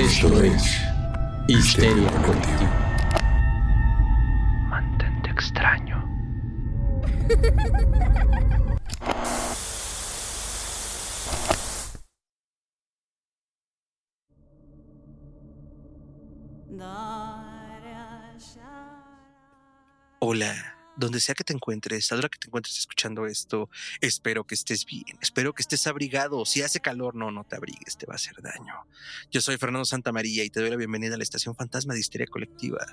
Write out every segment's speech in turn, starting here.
Esto es Histeria Colectiva. Donde sea que te encuentres, a la hora que te encuentres escuchando esto, espero que estés bien, espero que estés abrigado. Si hace calor, no, no te abrigues, te va a hacer daño. Yo soy Fernando Santamaría y te doy la bienvenida a la estación fantasma de Histeria Colectiva.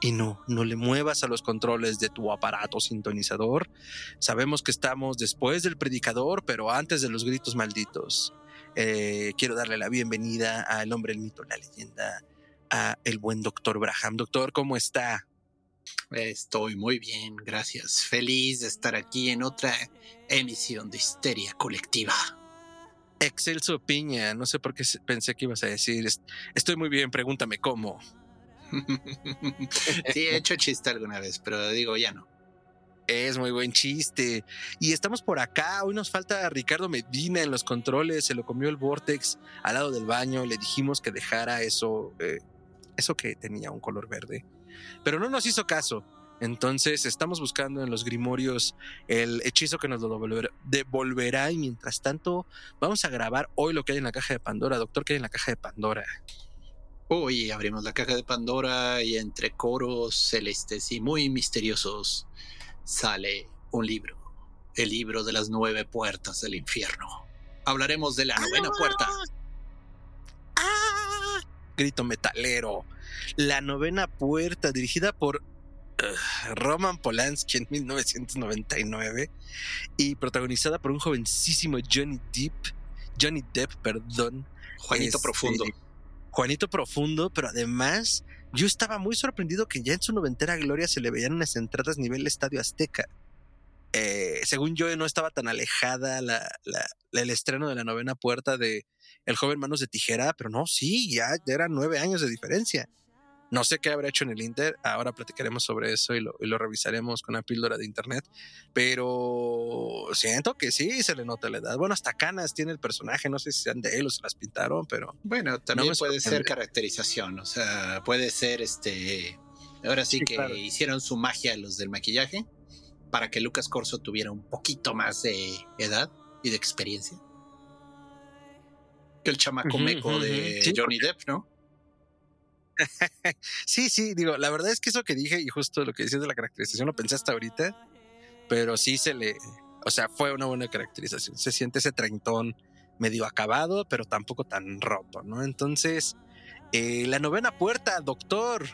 Y no, no le muevas a los controles de tu aparato sintonizador. Sabemos que estamos después del predicador, pero antes de los gritos malditos. Eh, quiero darle la bienvenida al hombre, el mito, la leyenda, a el buen doctor Braham. Doctor, ¿cómo está? Estoy muy bien, gracias. Feliz de estar aquí en otra emisión de Histeria Colectiva. Excelso Piña, no sé por qué pensé que ibas a decir, estoy muy bien, pregúntame cómo. sí, he hecho chiste alguna vez, pero digo, ya no. Es muy buen chiste. Y estamos por acá. Hoy nos falta Ricardo Medina en los controles. Se lo comió el Vortex al lado del baño. Le dijimos que dejara eso, eh, eso que tenía un color verde pero no nos hizo caso. Entonces estamos buscando en los grimorios el hechizo que nos lo devolverá y mientras tanto vamos a grabar hoy lo que hay en la caja de Pandora. Doctor, ¿qué hay en la caja de Pandora? Hoy abrimos la caja de Pandora y entre coros celestes y muy misteriosos sale un libro, el libro de las nueve puertas del infierno. Hablaremos de la novena puerta. ¡Ah! Grito metalero. La novena puerta, dirigida por Roman Polanski en 1999 y protagonizada por un jovencísimo Johnny Depp, Johnny Depp, perdón. Juanito este, Profundo. Juanito Profundo, pero además yo estaba muy sorprendido que ya en su noventera gloria se le veían unas entradas nivel Estadio Azteca. Eh, según yo, no estaba tan alejada el estreno de la novena puerta de El joven Manos de Tijera, pero no, sí, ya eran nueve años de diferencia. No sé qué habrá hecho en el Inter, ahora platicaremos sobre eso y lo, revisaremos con una píldora de internet, pero siento que sí se le nota la edad. Bueno, hasta canas tiene el personaje, no sé si sean de él o se las pintaron, pero... Bueno, también puede ser caracterización, o sea, puede ser este... Ahora sí, que hicieron su magia los del maquillaje para que Lucas Corso tuviera un poquito más de edad y de experiencia. Que el chamaco meco de Johnny Depp, ¿no? sí, sí, digo, la verdad es que eso que dije y justo lo que decías de la caracterización lo pensé hasta ahorita, pero sí se le, o sea, fue una buena caracterización. Se siente ese treintón medio acabado, pero tampoco tan roto, ¿no? Entonces, eh, la novena puerta, doctor.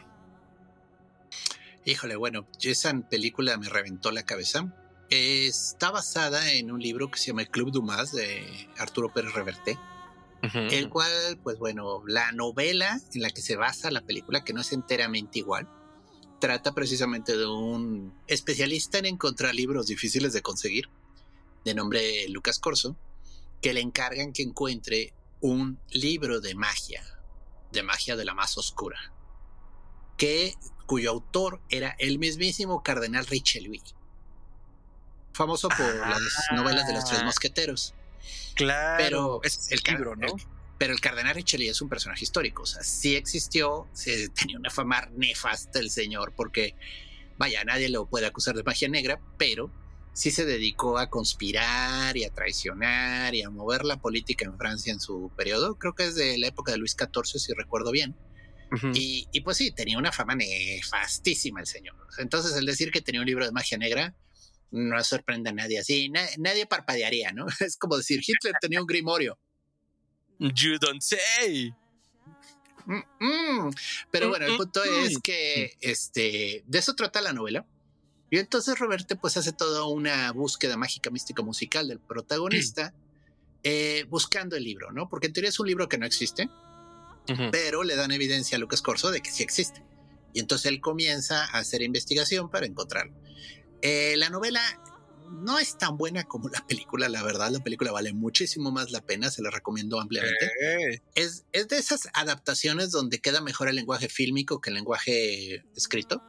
Híjole, bueno, esa película me reventó la cabeza. Está basada en un libro que se llama El Club Dumas de Arturo Pérez Reverte el cual, pues bueno, la novela en la que se basa la película, que no es enteramente igual, trata precisamente de un especialista en encontrar libros difíciles de conseguir, de nombre Lucas Corso, que le encargan que encuentre un libro de magia, de magia de la más oscura, que, cuyo autor era el mismísimo cardenal Richelieu, famoso por las novelas de los tres mosqueteros. Claro, pero es el libro, ¿no? pero el cardenal Richelieu es un personaje histórico, o sea, sí existió, sí, tenía una fama nefasta el señor, porque, vaya, nadie lo puede acusar de magia negra, pero sí se dedicó a conspirar y a traicionar y a mover la política en Francia en su periodo, creo que es de la época de Luis XIV, si recuerdo bien. y, y, pues sí, tenía una fama nefastísima el señor. Entonces, el decir que tenía un libro de magia negra, no sorprende a nadie así. nadie parpadearía, ¿no? Es como decir, Hitler tenía un grimorio. You don't say. Pero bueno, el punto es que este, de eso trata la novela. Y entonces Roberto pues hace toda una búsqueda mágica, mística, musical del protagonista, eh, buscando el libro, ¿no? Porque en teoría es un libro que no existe, pero le dan evidencia a Lucas Corso de que sí existe. Y entonces él comienza a hacer investigación para encontrarlo. Eh, la novela no es tan buena como la película, la verdad. La película vale muchísimo más la pena, se la recomiendo ampliamente. Es, es, de esas adaptaciones donde queda mejor el lenguaje fílmico que el lenguaje escrito.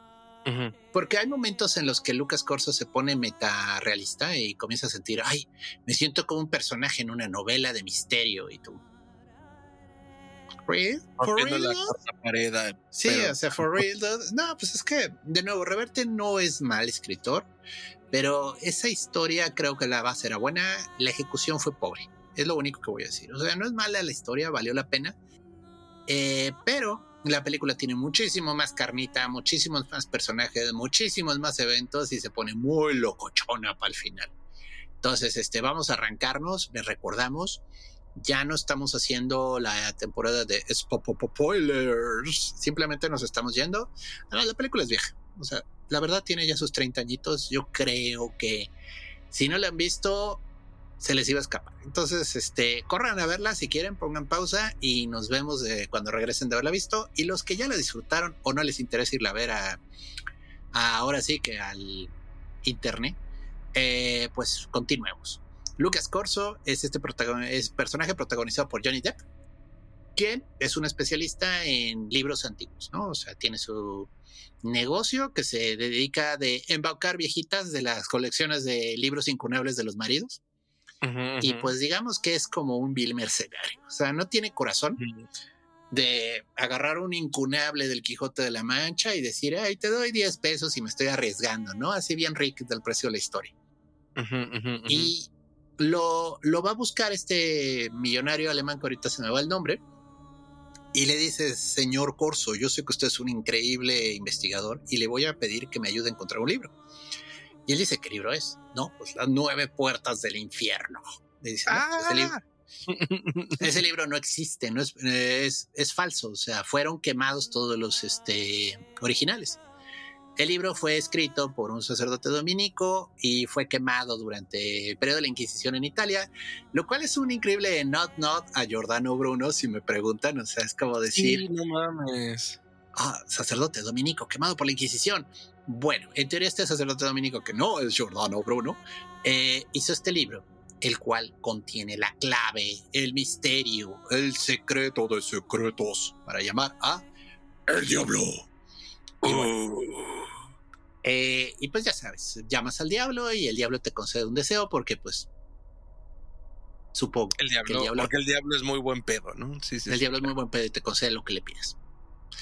Porque hay momentos en los que Lucas Corso se pone meta realista y comienza a sentir, ay, me siento como un personaje en una novela de misterio y tú. Real? For real? sí, o sea, for real. No, pues es que, de nuevo, Reverte no es mal escritor, pero esa historia creo que la base era buena, la ejecución fue pobre. Es lo único que voy a decir. O sea, no es mala la historia, valió la pena. Eh, pero la película tiene muchísimo más carnita, muchísimos más personajes, muchísimos más eventos y se pone muy locochona para el final. Entonces, este, vamos a arrancarnos. Les recordamos, ya no estamos haciendo la temporada de spoilers. Simplemente nos estamos yendo. La película es vieja. O sea, la verdad tiene ya sus 30 añitos. Yo creo que si no la han visto, se les iba a escapar. Entonces, este, corran a verla si quieren, pongan pausa y nos vemos cuando regresen de haberla visto. Y los que ya la disfrutaron o no les interesa irla a ver a, ahora sí que al internet, eh, pues continuemos. Lucas Corso es este es personaje protagonizado por Johnny Depp, quien es un especialista en libros antiguos, ¿no? O sea, tiene su negocio que se dedica de embaucar viejitas de las colecciones de libros incunables de los maridos y pues digamos que es como un vil mercenario. O sea, no tiene corazón de agarrar un incunable del Quijote de la Mancha y decir, ay, te doy 10 pesos y me estoy arriesgando, ¿no? Así bien rico del precio de la historia. y lo, lo va a buscar este millonario alemán que ahorita se me va el nombre. Y le dice, señor Corso, yo sé que usted es un increíble investigador y le voy a pedir que me ayude a encontrar un libro. Y él dice, ¿qué libro es? No, pues las nueve puertas del infierno. Dice, ah. ese, libro, no existe, no es, es, falso, o sea, fueron quemados todos los este, originales. El libro fue escrito por un sacerdote dominico y fue quemado durante el periodo de la Inquisición en Italia, lo cual es un increíble not not a Giordano Bruno, si me preguntan, o sea, es como decir... Sí, no mames. Ah, sacerdote dominico quemado por la Inquisición. Bueno, en teoría este sacerdote dominico, que no es Giordano Bruno, eh, hizo este libro, el cual contiene la clave, el misterio, el secreto de secretos, para llamar a el diablo. Eh, y, pues ya sabes, llamas al diablo y el diablo te concede un deseo porque pues supongo el diablo, el diablo porque el diablo es muy buen pedo, ¿no? Sí, sí, el diablo es muy buen pedo y te concede lo que le pides.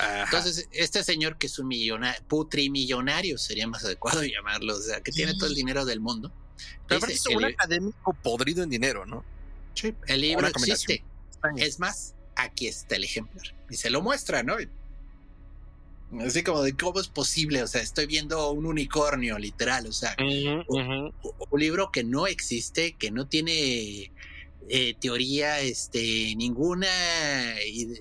Entonces, este señor que es un millonario, putrimillonario, sería más adecuado llamarlo, o sea, que tiene todo el dinero del mundo. Pero es un académico podrido en dinero, ¿no? Sí, el libro existe. Es más, aquí está el ejemplar. Y se lo muestra, ¿no? Así como de cómo es posible, o sea, estoy viendo un unicornio, literal, o sea, un, libro que no existe, que no tiene eh, teoría, este, ninguna,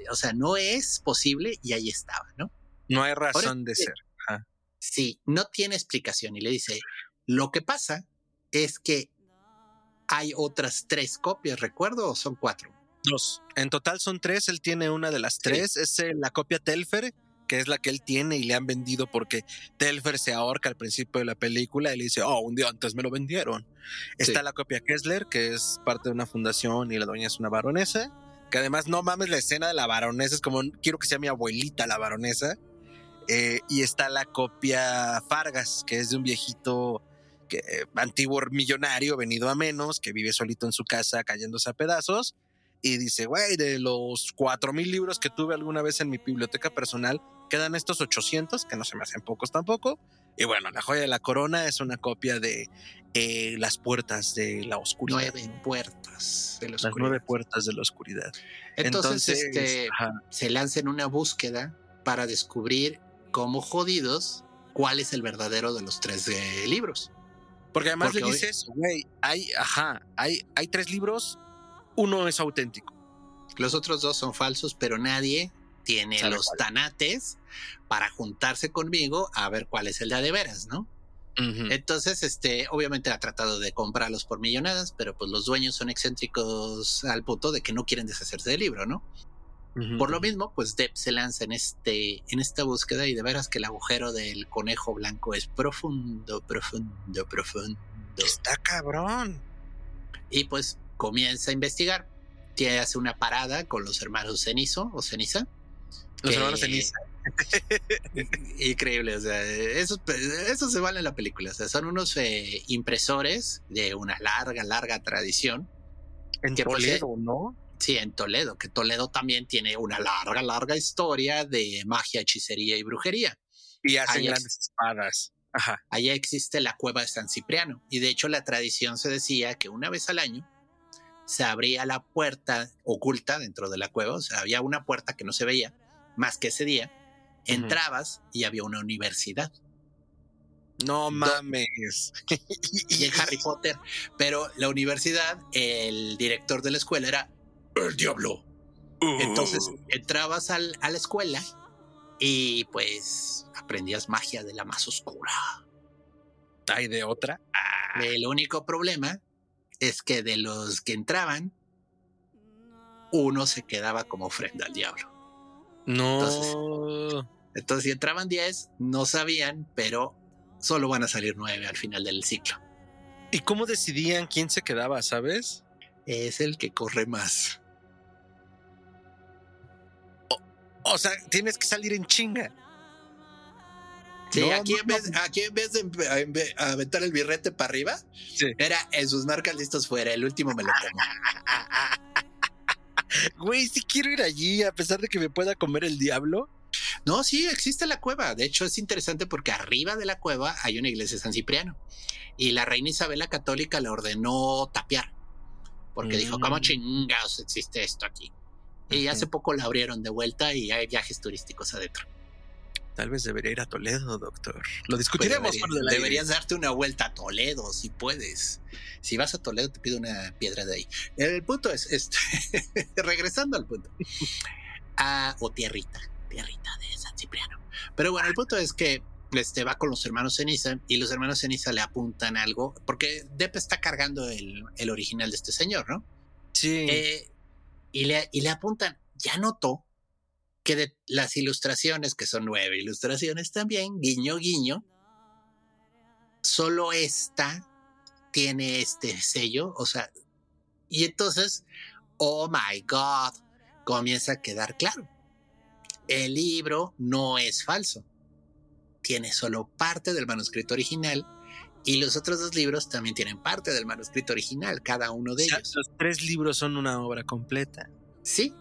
o sea, no es posible y ahí estaba, ¿no? No hay razón de ser. Sí, no tiene explicación y le dice, lo que pasa es que hay otras tres copias, ¿recuerdo? ¿O son cuatro? Dos. En total son tres, él tiene una de las tres, es eh, la copia Telfer, que es la que él tiene y le han vendido porque Telfer se ahorca al principio de la película y le dice, oh, un día antes me lo vendieron. Está la copia Kessler, que es parte de una fundación y la dueña es una baronesa, que además no mames la escena de la baronesa, es como, quiero que sea mi abuelita la baronesa. Eh, y está la copia Fargas, que es de un viejito que, antiguo millonario, venido a menos, que vive solito en su casa cayéndose a pedazos. Y dice, güey, de los cuatro mil libros que tuve alguna vez en mi biblioteca personal, Quedan estos 800, que no se me hacen pocos tampoco. Y bueno, la joya de la corona es una copia de eh, Las puertas de la oscuridad. Nueve puertas de la oscuridad. Las nueve puertas de la oscuridad. Entonces, este, se lanza en una búsqueda para descubrir cómo jodidos cuál es el verdadero de los tres eh, libros. Porque además le dices, güey, hay, ajá, hay, hay tres libros, uno es auténtico. Los otros dos son falsos, pero nadie tiene los tanates para juntarse conmigo a ver cuál es el de, de veras, ¿no? Entonces, este, obviamente ha tratado de comprarlos por millonadas, pero pues los dueños son excéntricos al punto de que no quieren deshacerse del libro, ¿no? Por lo mismo, pues Depp se lanza en este, en esta búsqueda y de veras que el agujero del conejo blanco es profundo, profundo, profundo. Está cabrón. Y pues comienza a investigar. Tiene hace una parada con los hermanos Cenizo o Ceniza los hermanos Ceniza. Increíble, o sea, eso, eso se vale en la película. O sea, son unos eh, impresores de una larga, larga tradición. En Toledo, ¿no? Sí, en Toledo, que Toledo también tiene una larga, larga historia de magia, hechicería y brujería. Y hacen grandes espadas. Ajá. Allá existe la cueva de San Cipriano. Y de hecho la tradición se decía que una vez al año se abría la puerta oculta dentro de la cueva. O sea, había una puerta que no se veía más que ese día. Entrabas y había una universidad. No mames. y en Harry Potter. Pero la universidad, el director de la escuela era el diablo. Entonces uh. entrabas a la escuela y pues aprendías magia de la más oscura. ¿Hay de otra? Ah. El único problema es que de los que entraban, uno se quedaba como ofrenda al diablo. No. Entonces, entonces si entraban 10, no sabían, pero solo van a salir 9 al final del ciclo. ¿Y cómo decidían quién se quedaba, sabes? Es el que corre más. O sea, tienes que salir en chinga. Sí, aquí, en vez, aquí, en vez, de aventar el birrete para arriba, era en sus marcas listos fuera. El último me lo como. Güey, si quiero ir allí, a pesar de que me pueda comer el diablo. No, sí, existe la cueva. De hecho, es interesante porque arriba de la cueva hay una iglesia de San Cipriano. Y la reina Isabel la Católica le ordenó tapiar. Porque dijo, ¿cómo mm. chingados existe esto aquí? Y hace poco la abrieron de vuelta y hay viajes turísticos adentro. Tal vez debería ir a Toledo, doctor. Lo discutiremos. Pues deberías darte una vuelta a Toledo, si puedes. Si vas a Toledo, te pido una piedra de ahí. El punto es, este, regresando al punto. Ah, o tierrita, tierrita de San Cipriano. Pero bueno, el punto es que este, va con los hermanos Ceniza y los hermanos Ceniza le apuntan algo, porque Depp está cargando el, el original de este señor, ¿no? Sí. Eh, y le, y le apuntan, ya notó que de las ilustraciones, que son nueve ilustraciones también, guiño, guiño, solo esta tiene este sello, o sea, y entonces, oh my God, comienza a quedar claro. El libro no es falso, tiene solo parte del manuscrito original y los otros dos libros también tienen parte del manuscrito original, cada uno de ellos. Los tres libros son una obra completa. Sí.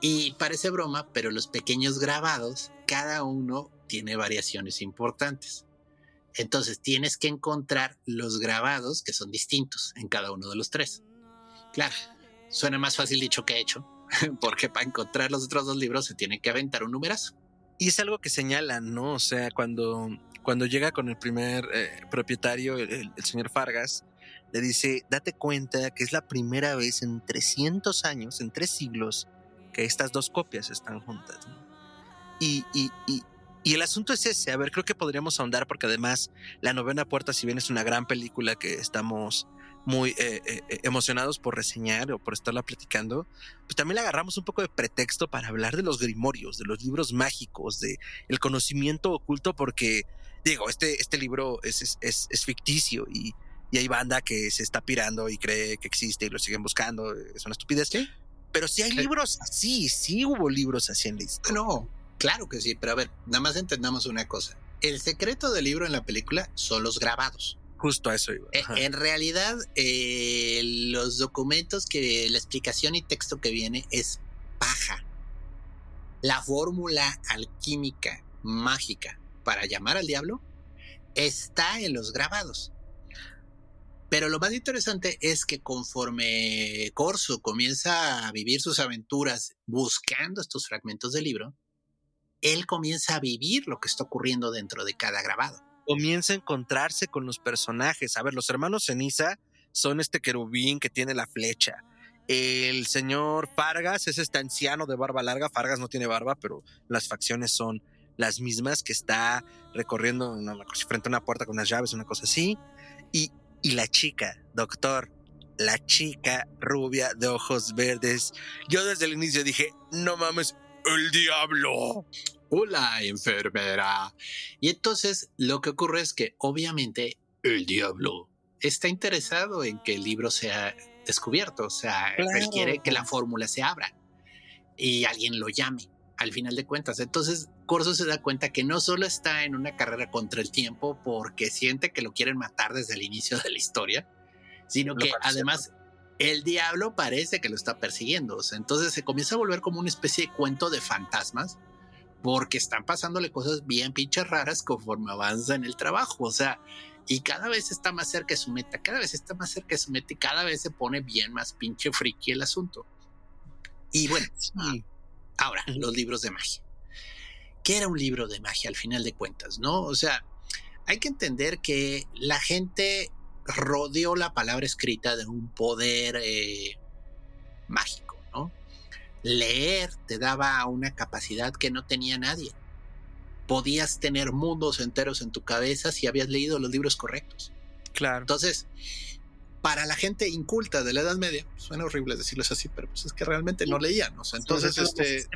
Y parece broma, pero los pequeños grabados, cada uno tiene variaciones importantes. Entonces tienes que encontrar los grabados que son distintos en cada uno de los tres. Claro, suena más fácil dicho que hecho, porque para encontrar los otros dos libros se tiene que aventar un numerazo. Y es algo que señalan, ¿no? O sea, cuando cuando llega con el primer eh, propietario, el, señor Fargas, le dice, date cuenta que es la primera vez en 300 años, en tres siglos, que estas dos copias están juntas. Y, y, y, el asunto es ese, a ver, creo que podríamos ahondar porque además La novena puerta, si bien es una gran película que estamos muy eh, eh, emocionados por reseñar o por estarla platicando, pues también le agarramos un poco de pretexto para hablar de los grimorios, de los libros mágicos, de el conocimiento oculto, porque digo, este, este libro es, es, es, ficticio y, y, hay banda que se está pirando y cree que existe y lo siguen buscando. Es una estupidez. ¿Sí? Pero sí hay libros así, sí hubo libros así en la No, claro que sí, pero a ver, nada más entendamos una cosa. El secreto del libro en la película son los grabados. Justo a eso iba. E, en realidad, eh, los documentos que la explicación y texto que viene es paja. La fórmula alquímica mágica para llamar al diablo está en los grabados. Pero lo más interesante es que conforme Corso comienza a vivir sus aventuras buscando estos fragmentos del libro, él comienza a vivir lo que está ocurriendo dentro de cada grabado. Comienza a encontrarse con los personajes. A ver, los hermanos Ceniza son este querubín que tiene la flecha. El señor Fargas es este anciano de barba larga. Fargas no tiene barba, pero las facciones son las mismas que está recorriendo frente a una puerta con unas llaves, una cosa así. Y, y la chica, doctor, la chica rubia de ojos verdes. Yo desde el inicio dije, no mames, el diablo. Hola, enfermera. Y entonces lo que ocurre es que obviamente el diablo está interesado en que el libro sea descubierto, o sea, él quiere que la fórmula se abra y alguien lo llame al final de cuentas. Entonces, Corso se da cuenta que no solo está en una carrera contra el tiempo porque siente que lo quieren matar desde el inicio de la historia, sino que además el diablo parece que lo está persiguiendo. O sea, entonces se comienza a volver como una especie de cuento de fantasmas porque están pasándole cosas bien pinches raras conforme avanza en el trabajo. O sea, y cada vez está más cerca de su meta, cada vez está más cerca de su meta y cada vez se pone bien más pinche friki el asunto. Y bueno, ahora, los libros de magia. ¿Qué era un libro de magia al final de cuentas? ¿No? O sea, hay que entender que la gente rodeó la palabra escrita de un poder eh, mágico, ¿no? Leer te daba una capacidad que no tenía nadie. Podías tener mundos enteros en tu cabeza si habías leído los libros correctos. Claro. Entonces, para la gente inculta de la Edad Media, suena horrible decirlo así, pero pues es que realmente no leían, o sea, entonces, este,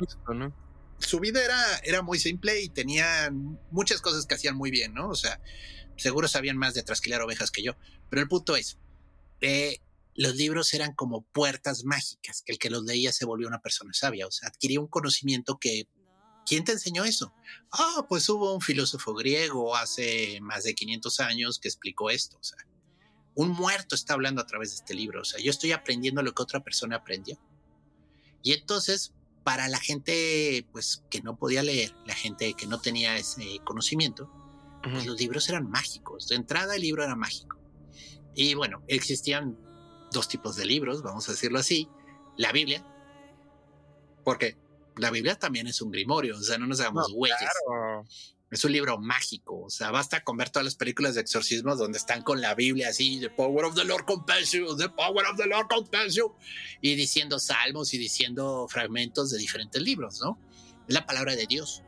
su vida era, era muy simple y tenían muchas cosas que hacían muy bien, ¿no? O sea, seguro sabían más de trasquilar ovejas que yo, pero el punto es, eh, los libros eran como puertas mágicas, el que los leía se volvió una persona sabia, o sea, adquiría un conocimiento que... ¿Quién te enseñó eso? Ah, pues hubo un filósofo griego hace más de 500 años que explicó esto, o sea, un muerto está hablando a través de este libro, o sea, yo estoy aprendiendo lo que otra persona aprendió. Y entonces, para la gente pues que no podía leer, la gente que no tenía ese conocimiento, pues los libros eran mágicos. De entrada el libro era mágico. Y bueno, existían dos tipos de libros, vamos a decirlo así. La Biblia, porque la Biblia también es un grimorio, o sea, no nos hagamos güeyes. Es un libro mágico, o sea, basta con ver todas las películas de exorcismos donde están con la Biblia así, The Power of the Lord compels you, The Power of the Lord compels you, y diciendo salmos y diciendo fragmentos de diferentes libros, ¿no? Es la palabra de Dios.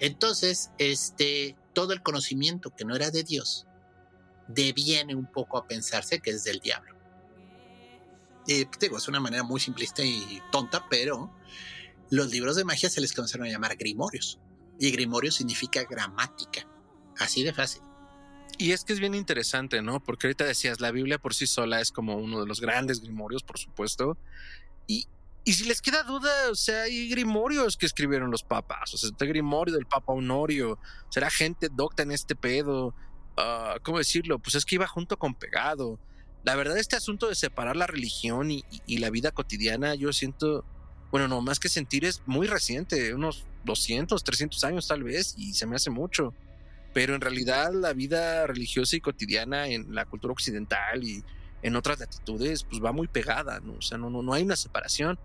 Entonces, este, todo el conocimiento que no era de Dios deviene un poco a pensarse que es del diablo. Y digo, es una manera muy simplista y tonta, pero los libros de magia se les comenzaron a llamar grimorios y grimorio significa gramática. Así de fácil. Y es que es bien interesante, ¿no? Porque ahorita decías, la Biblia por sí sola es como uno de los grandes grimorios, por supuesto. Y, y si les queda duda, o sea, hay grimorios que escribieron los papas. O sea, este grimorio del Papa Honorio. Será gente docta en este pedo. Uh, ¿Cómo decirlo? Pues es que iba junto con pegado. La verdad, este asunto de separar la religión y, y la vida cotidiana, yo siento, bueno, no, más que sentir es muy reciente, unos 200, 300 años tal vez, y se me hace mucho. Pero en realidad la vida religiosa y cotidiana en la cultura occidental y en otras latitudes, pues va muy pegada, ¿no? O sea, no, no, no hay una separación.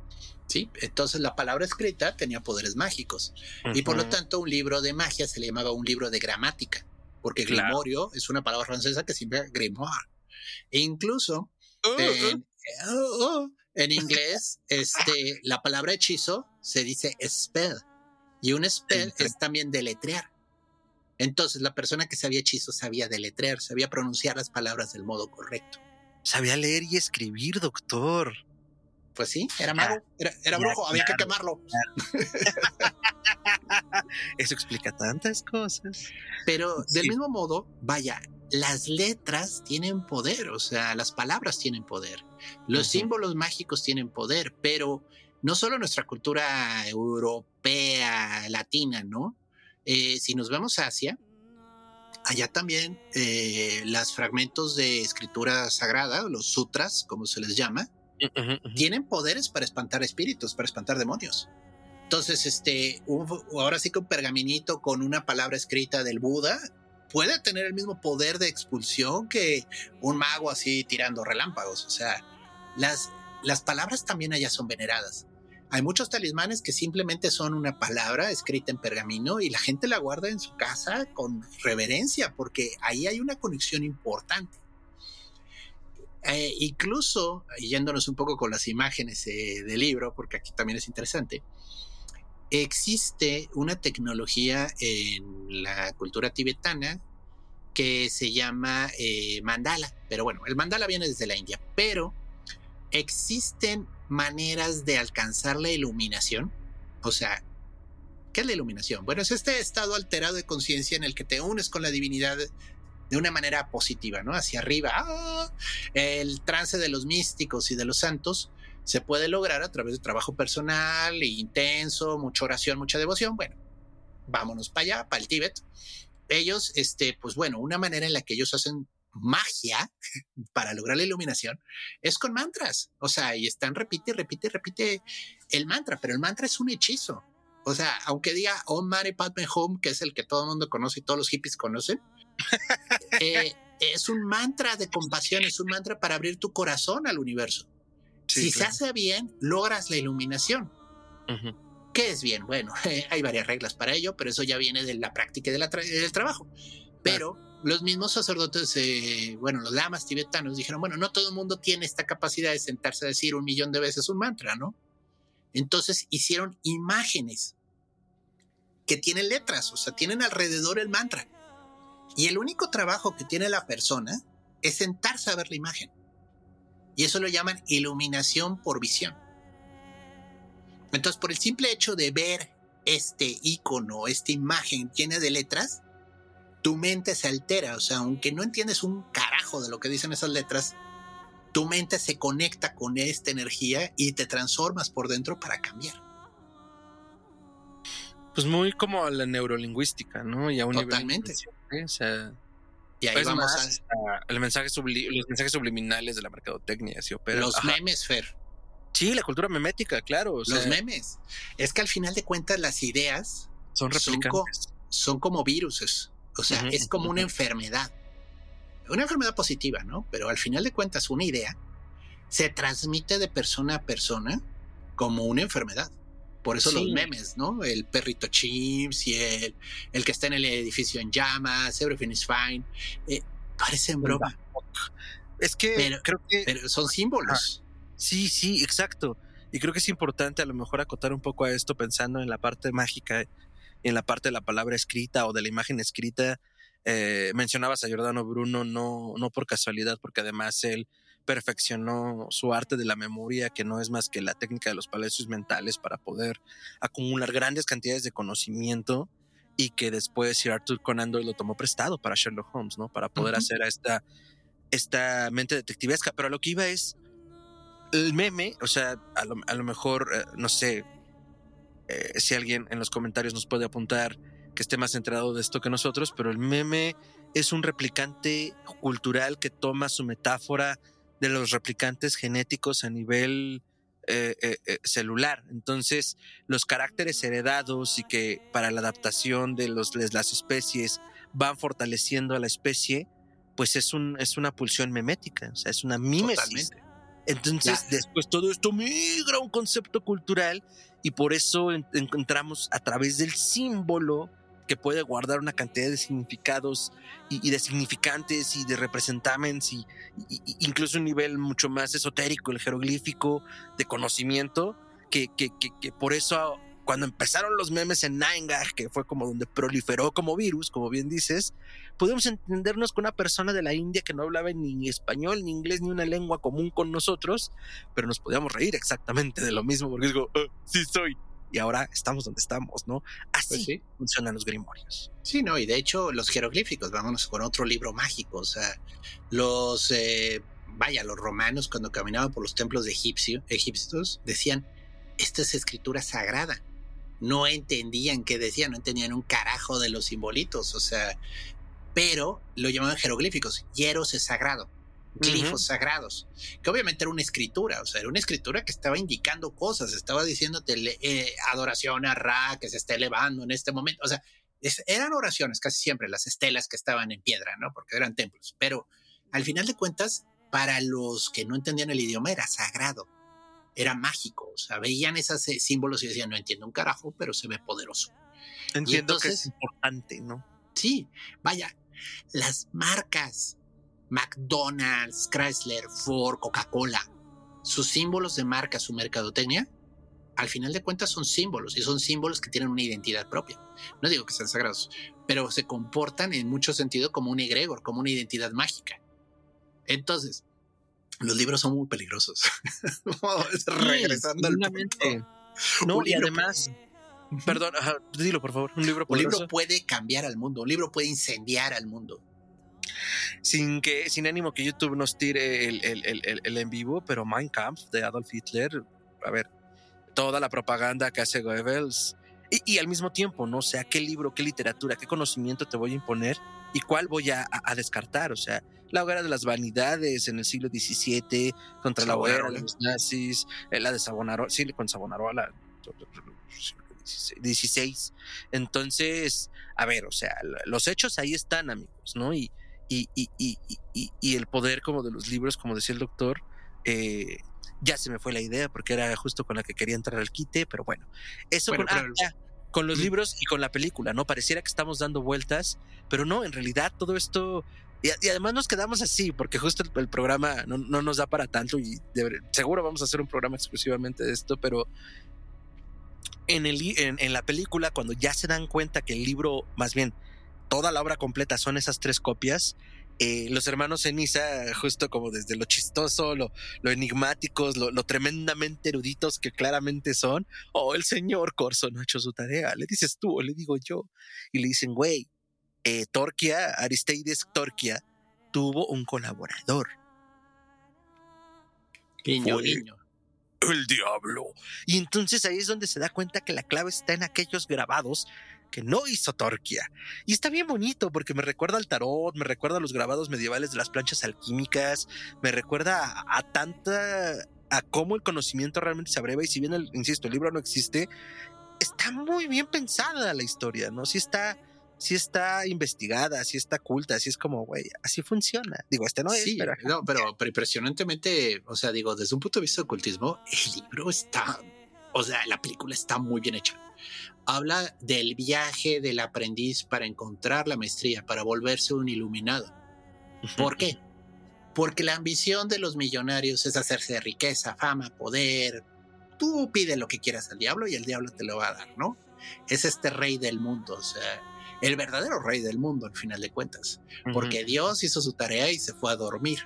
Sí, entonces la palabra escrita tenía poderes mágicos. Y por lo tanto, un libro de magia se le llamaba un libro de gramática, porque grimorio es una palabra francesa que significa grimoire. E incluso oh, oh. en, oh, en inglés, este, la palabra hechizo se dice spell. Y un spell es también deletrear. Entonces la persona que sabía hechizo sabía deletrear, sabía pronunciar las palabras del modo correcto. Sabía leer y escribir, doctor. Pues sí, era mago, era, brujo, había que quemarlo. Eso explica tantas cosas. Pero del mismo modo, vaya, las letras tienen poder, o sea, las palabras tienen poder, los símbolos mágicos tienen poder, pero no solo nuestra cultura europea, latina, ¿no? Eh, si nos vemos a Asia, allá también eh, los fragmentos de escritura sagrada, los sutras, como se les llama, tienen poderes para espantar espíritus, para espantar demonios. Entonces, este, ahora sí que un pergaminito con una palabra escrita del Buda puede tener el mismo poder de expulsión que un mago así tirando relámpagos. O sea, las, las palabras también allá son veneradas. Hay muchos talismanes que simplemente son una palabra escrita en pergamino y la gente la guarda en su casa con reverencia porque ahí hay una conexión importante. Eh, incluso, yéndonos un poco con las imágenes eh, del libro, porque aquí también es interesante, existe una tecnología en la cultura tibetana que se llama eh, mandala. Pero bueno, el mandala viene desde la India, pero existen maneras de alcanzar la iluminación. O sea, ¿qué es la iluminación? Bueno, es este estado alterado de conciencia en el que te unes con la divinidad de una manera positiva, ¿no? Hacia arriba. ¡Ah! El trance de los místicos y de los santos se puede lograr a través de trabajo personal intenso, mucha oración, mucha devoción. Bueno, vámonos para allá, para el Tíbet. Ellos, este, pues bueno, una manera en la que ellos hacen magia para lograr la iluminación es con mantras. O sea, y están repite, repite, repite el mantra, pero el mantra es un hechizo. O sea, aunque diga Om Mani Padme Hum, que es el que todo el mundo conoce y todos los hippies conocen, eh, es un mantra de compasión, es un mantra para abrir tu corazón al universo. si se hace bien, logras la iluminación. ¿Qué es bien? Bueno, hay varias reglas para ello, pero eso ya viene de la práctica y del trabajo. Pero los mismos sacerdotes, eh, bueno, los lamas tibetanos dijeron, bueno, no todo el mundo tiene esta capacidad de sentarse a decir un millón de veces un mantra, ¿no? Entonces hicieron imágenes que tienen letras, o sea, tienen alrededor el mantra. Y el único trabajo que tiene la persona es sentarse a ver la imagen. Y eso lo llaman iluminación por visión. Entonces, por el simple hecho de ver este icono, esta imagen llena de letras, tu mente se altera. O sea, aunque no entiendes un carajo de lo que dicen esas letras, tu mente se conecta con esta energía y te transformas por dentro para cambiar. Pues muy como la neurolingüística, ¿no? Y a un Totalmente. o sea, y ahí vamos a... el mensaje los mensajes subliminales de la mercadotecnia opera. Los memes, Fer. Sí, la cultura memética, claro. los memes. Es que al final de cuentas las ideas son replicantes. Son, como viruses. O sea, es como una enfermedad. Una enfermedad positiva, ¿no? Pero al final de cuentas una idea se transmite de persona a persona como una enfermedad. Por eso los memes, ¿no? El perrito Chips y el, el que está en el edificio en llamas, everything is fine. Eh, parecen broma. Es que creo que. Pero son símbolos. sí, sí, exacto. Y creo que es importante a lo mejor acotar un poco a esto pensando en la parte mágica en la parte de la palabra escrita o de la imagen escrita. Eh, mencionabas a Giordano Bruno no, no por casualidad, porque además él perfeccionó su arte de la memoria, que no es más que la técnica de los palacios mentales para poder acumular grandes cantidades de conocimiento y que después Sir Arthur Conan Doyle lo tomó prestado para Sherlock Holmes, ¿no? Para poder hacer a esta, esta mente detectivesca. Pero lo que iba es el meme, o sea, a lo, mejor, eh, no sé, eh, si alguien en los comentarios nos puede apuntar que esté más centrado de esto que nosotros, pero el meme es un replicante cultural que toma su metáfora de los replicantes genéticos a nivel eh, eh, celular. Entonces, los caracteres heredados y que para la adaptación de, los, las especies van fortaleciendo a la especie, pues es, un, es una pulsión memética, o sea, es una mímesis. Entonces, después todo esto migra a un concepto cultural y por eso encontramos a través del símbolo que puede guardar una cantidad de significados y, de significantes y de representaments y, incluso un nivel mucho más esotérico, el jeroglífico, de conocimiento, que, que, por eso cuando empezaron los memes en Nine que fue como donde proliferó como virus, como bien dices, pudimos entendernos con una persona de la India que no hablaba ni español, ni inglés, ni una lengua común con nosotros, pero nos podíamos reír exactamente de lo mismo, porque digo, oh, sí soy, y ahora estamos donde estamos, ¿no? Así pues funcionan los grimorios. Sí, no, y de hecho los jeroglíficos, vámonos con otro libro mágico, o sea, los, eh, vaya, los romanos cuando caminaban por los templos de egipcio, egipcios decían, esta es escritura sagrada. No entendían qué decían, no entendían un carajo de los simbolitos, o sea, pero lo llamaban jeroglíficos. Hieros es sagrado glifos sagrados, que obviamente era una escritura, o sea, era una escritura que estaba indicando cosas, estaba diciéndote eh, adoración a Ra que se está elevando en este momento, o sea, eran oraciones casi siempre, las estelas que estaban en piedra, ¿no? Porque eran templos, pero al final de cuentas, para los que no entendían el idioma era sagrado, era mágico, o sea, veían esos eh, símbolos y decían, no entiendo un carajo, pero se ve poderoso. Entiendo que es importante, ¿no? Sí, vaya, las marcas McDonald's, Chrysler, Ford, Coca-Cola, sus símbolos de marca, su mercadotecnia, al final de cuentas son símbolos y son símbolos que tienen una identidad propia. No digo que sean sagrados, pero se comportan en mucho sentido como un egregor, como una identidad mágica. Entonces, los libros son muy peligrosos. Regresando al punto. No, y además, perdón, dilo por favor, un libro Un libro puede cambiar al mundo, un libro puede incendiar al mundo sin que, sin ánimo que YouTube nos tire el, el, en vivo, pero Mein Kampf de Adolf Hitler, a ver, toda la propaganda que hace Goebbels, y, al mismo tiempo, no sé, qué libro, qué literatura, qué conocimiento te voy a imponer y cuál voy a, descartar. O sea, la hoguera de las vanidades en el siglo XVII, contra la hoguera de los nazis, eh, la de Savonarola, sí, con Savonarola, 16. Entonces, a ver, o sea, los hechos ahí están, amigos, ¿no? Y, y, y, y, y el poder como de los libros, como decía el doctor, eh, ya se me fue la idea porque era justo con la que quería entrar al quite, pero bueno, eso con, ah, con, los libros y con la película, ¿no? Pareciera que estamos dando vueltas, pero no, en realidad todo esto... Y, además nos quedamos así, porque justo el, programa no, no, nos da para tanto y seguro vamos a hacer un programa exclusivamente de esto, pero en, el, en, la película, cuando ya se dan cuenta que el libro, más bien, toda la obra completa son esas tres copias, eh, los hermanos Ceniza, justo como desde lo chistoso, lo, lo enigmáticos, lo, tremendamente eruditos que claramente son, oh, el señor Corso no ha hecho su tarea, le dices tú o le digo yo, y le dicen, güey, eh, Torquia, Aristeides Torquia, tuvo un colaborador. Guiño, guiño el diablo. Y entonces ahí es donde se da cuenta que la clave está en aquellos grabados que no hizo Torquia. Y está bien bonito porque me recuerda al tarot, me recuerda a los grabados medievales de las planchas alquímicas, me recuerda a, tanta a cómo el conocimiento realmente se abreva y si bien, el, insisto, el libro no existe, está muy bien pensada la historia, ¿no? Sí está si está investigada, si está culta, si es como, güey, así funciona. Digo, este no es, sí, pero, no, pero, impresionantemente, o sea, digo, desde un punto de vista de ocultismo, el libro está, o sea, la película está muy bien hecha. Habla del viaje del aprendiz para encontrar la maestría, para volverse un iluminado. ¿Por qué? Porque la ambición de los millonarios es hacerse de riqueza, fama, poder. Tú pide lo que quieras al diablo y el diablo te lo va a dar, ¿no? Es este rey del mundo, o sea, el verdadero rey del mundo, al final de cuentas. Porque Dios hizo su tarea y se fue a dormir.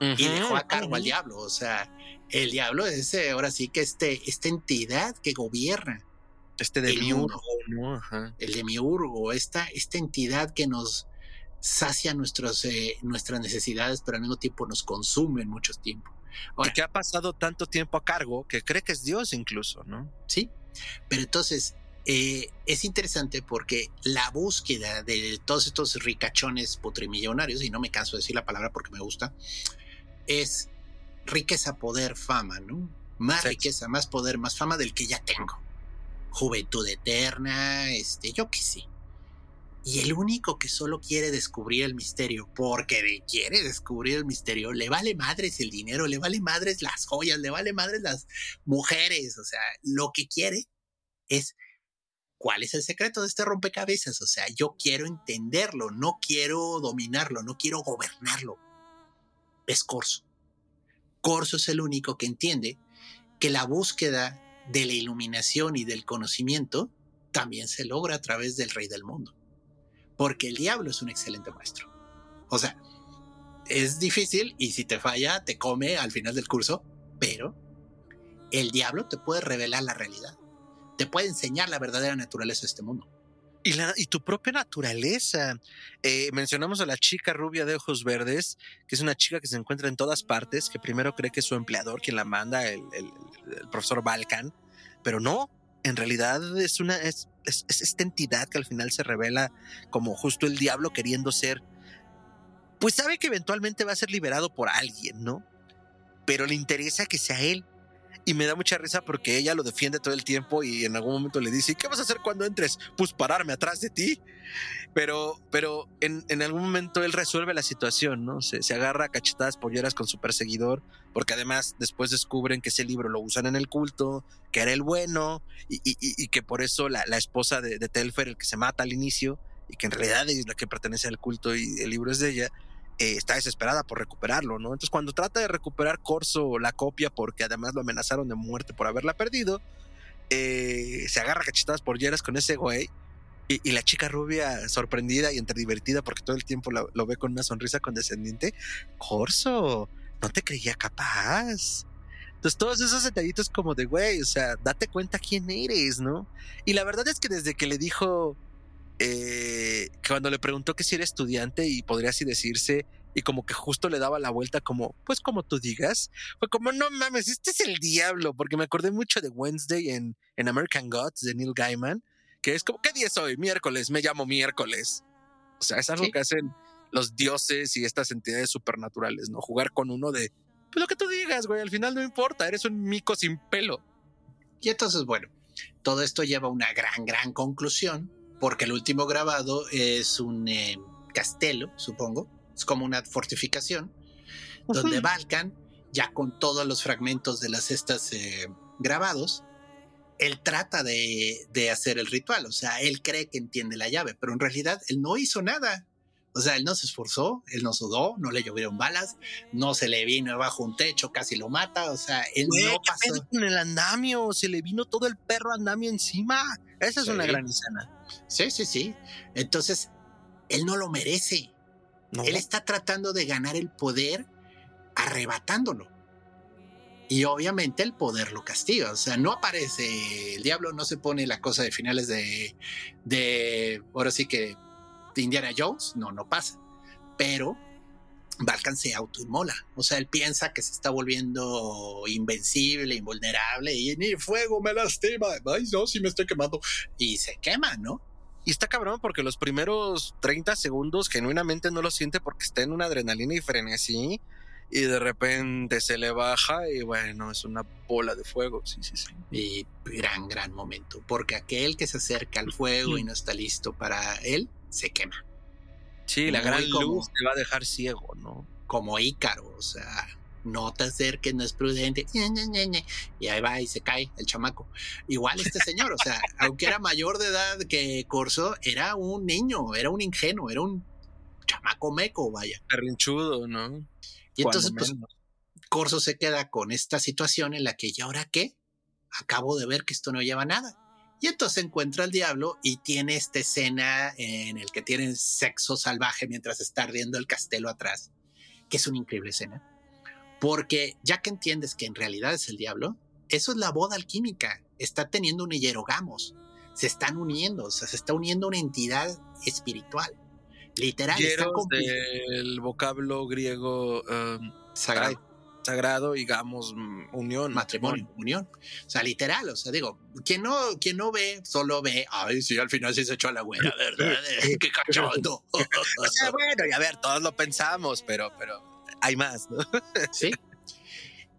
Y dejó a cargo al diablo. O sea, el diablo es eh, ahora sí que este, esta entidad que gobierna. Este demiurgo, ¿no? El demiurgo, esta, esta entidad que nos sacia nuestros, eh, nuestras necesidades, pero al mismo tiempo nos consume en mucho tiempo. Ahora, que ha pasado tanto tiempo a cargo que cree que es Dios incluso, ¿no? Sí, pero entonces eh, es interesante porque la búsqueda de todos estos ricachones putrimillonarios, y no me canso de decir la palabra porque me gusta, es riqueza, poder, fama, ¿no? Más riqueza, más poder, más fama del que ya tengo. Juventud eterna, este, yo qué sé. Y el único que solo quiere descubrir el misterio, porque quiere descubrir el misterio, le vale madres el dinero, le vale madres las joyas, le vale madres las mujeres, o sea, lo que quiere es ¿Cuál es el secreto de este rompecabezas? O sea, yo quiero entenderlo, no quiero dominarlo, no quiero gobernarlo. Es Corso. Corso es el único que entiende que la búsqueda de la iluminación y del conocimiento también se logra a través del rey del mundo. Porque el diablo es un excelente maestro. O sea, es difícil y si te falla, te come al final del curso, pero el diablo te puede revelar la realidad te puede enseñar la verdadera naturaleza de este mundo. Y, tu propia naturaleza. Eh, mencionamos a la chica rubia de ojos verdes, que es una chica que se encuentra en todas partes, que primero cree que es su empleador quien la manda, el, profesor Balkan, pero no, en realidad es una es, esta entidad que al final se revela como justo el diablo queriendo ser. Pues sabe que eventualmente va a ser liberado por alguien, ¿no? Pero le interesa que sea él y me da mucha risa porque ella lo defiende todo el tiempo y en algún momento le dice, ¿qué vas a hacer cuando entres? Pues pararme atrás de ti. Pero, pero en, en algún momento él resuelve la situación, ¿no? Se, se, agarra a cachetadas polleras con su perseguidor, porque además después descubren que ese libro lo usan en el culto, que era el bueno, y, y, que por eso la, la esposa de, de Telfer, el que se mata al inicio, y que en realidad es la que pertenece al culto y el libro es de ella, eh, está desesperada por recuperarlo, ¿no? Entonces cuando trata de recuperar Corso la copia, porque además lo amenazaron de muerte por haberla perdido, eh, se agarra cachetadas por lleras con ese güey. Y, la chica rubia sorprendida y entre divertida porque todo el tiempo lo, ve con una sonrisa condescendiente. Corso, no te creía capaz. Entonces todos esos detallitos como de, güey, o sea, date cuenta quién eres, ¿no? Y la verdad es que desde que le dijo, eh, cuando le preguntó que si era estudiante y podría así decirse, y como que justo le daba la vuelta como, pues como tú digas, fue como, no mames, este es el diablo, porque me acordé mucho de Wednesday en, en American Gods de Neil Gaiman, que es como, ¿qué día es hoy? Miércoles, me llamo miércoles. O sea, es algo que hacen los dioses y estas entidades supernaturales, ¿no? Jugar con uno de, pues lo que tú digas, güey, al final no importa, eres un mico sin pelo. Y entonces, bueno, todo esto lleva a una gran, gran conclusión, porque el último grabado es un eh, castelo, supongo, es como una fortificación, donde Balkan, ya con todos los fragmentos de las cestas eh, grabados, él trata de, de, hacer el ritual, o sea, él cree que entiende la llave, pero en realidad él no hizo nada. O sea, él no se esforzó, él no sudó, no le llovieron balas, no se le vino bajo un techo, casi lo mata. O sea, él no pasó. con el andamio, se le vino todo el perro andamio encima. Esa es Sí. una gran escena. Sí, sí, sí. Entonces, él no lo merece. No. Él está tratando de ganar el poder arrebatándolo. Y obviamente el poder lo castiga. O sea, no aparece, el diablo no se pone la cosa de finales de, de ahora sí que, de Indiana Jones. No, no pasa. Pero Balkan se autoinmola. O sea, él piensa que se está volviendo invencible, invulnerable y ni fuego me lastima. Ay, no, si me estoy quemando. Y se quema, ¿no? Y está cabrón porque los primeros 30 segundos genuinamente no lo siente porque está en una adrenalina y frenesí. Y de repente se le baja y bueno, es una bola de fuego. Sí, sí, sí. Y gran, gran momento, porque aquel que se acerca al fuego y no está listo para él, se quema. Sí, la Muy gran como- luz te va a dejar ciego, ¿no? Como Ícaro, o sea, no te acerques, no es prudente. Y ahí va y se cae el chamaco. Igual este señor, o sea, aunque era mayor de edad que Corso, era un niño, era un ingenuo, era un chamaco meco, vaya. Perrinchudo, ¿no? Y entonces, pues. Corso se queda con esta situación en la que, ¿y ahora qué? Acabo de ver que esto no lleva a nada. Y entonces encuentra al diablo y tiene esta escena en el que tienen sexo salvaje mientras está ardiendo el castelo atrás, que es una increíble escena. Porque ya que entiendes que en realidad es el diablo, eso es la boda alquímica. Está teniendo un hierogamos. Se están uniendo, o sea, se está uniendo una entidad espiritual. Literal, está Hieros compli- del vocablo griego um, sagrado. Sagrado y gamos mm, unión, matrimonio, unión. O sea, literal, o sea, digo, quien no, quien no ve, solo ve, ay, sí, al final sí se echó a la güera, ¿verdad? Qué cachondo. O sea, bueno, y a ver, todos lo pensamos, pero, pero hay más, ¿no? sí.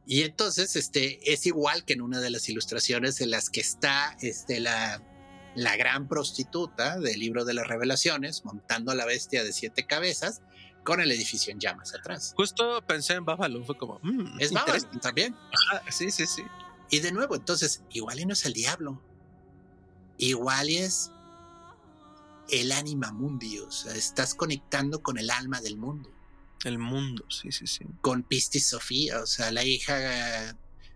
Y entonces, este, es igual que en una de las ilustraciones en las que está, este, la, la gran prostituta del libro de las revelaciones montando a la bestia de siete cabezas con el edificio en llamas atrás. Justo pensé en Babylon, fue como, mm, Es. Babylon también. Ah, sí, sí, sí. Y de nuevo, entonces, igual y no es el diablo. Igual y es el ánima mundi. O sea, estás conectando con el alma del mundo. El mundo, sí, sí, sí. Con Pistis Sofía, o sea, la hija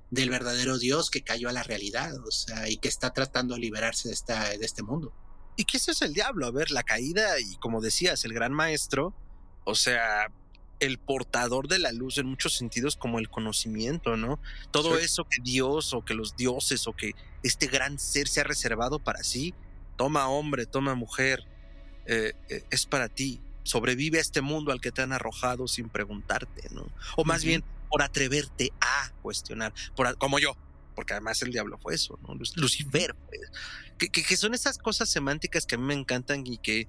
del verdadero Dios que cayó a la realidad, o sea, y que está tratando de liberarse de, esta, de este mundo. ¿Y qué eso es el diablo? A ver, la caída y como decías, el gran maestro, o sea, el portador de la luz en muchos sentidos como el conocimiento, ¿no? Todo Sí. eso que Dios o que los dioses o que este gran ser se ha reservado para sí, toma hombre, toma mujer, eh, eh, es para ti. Sobrevive a este mundo al que te han arrojado sin preguntarte, ¿no? O más bien por atreverte a cuestionar, por a- como yo, porque además el diablo fue eso, ¿no? Lu- Lucifer, pues, que, que- que son esas cosas semánticas que a mí me encantan y que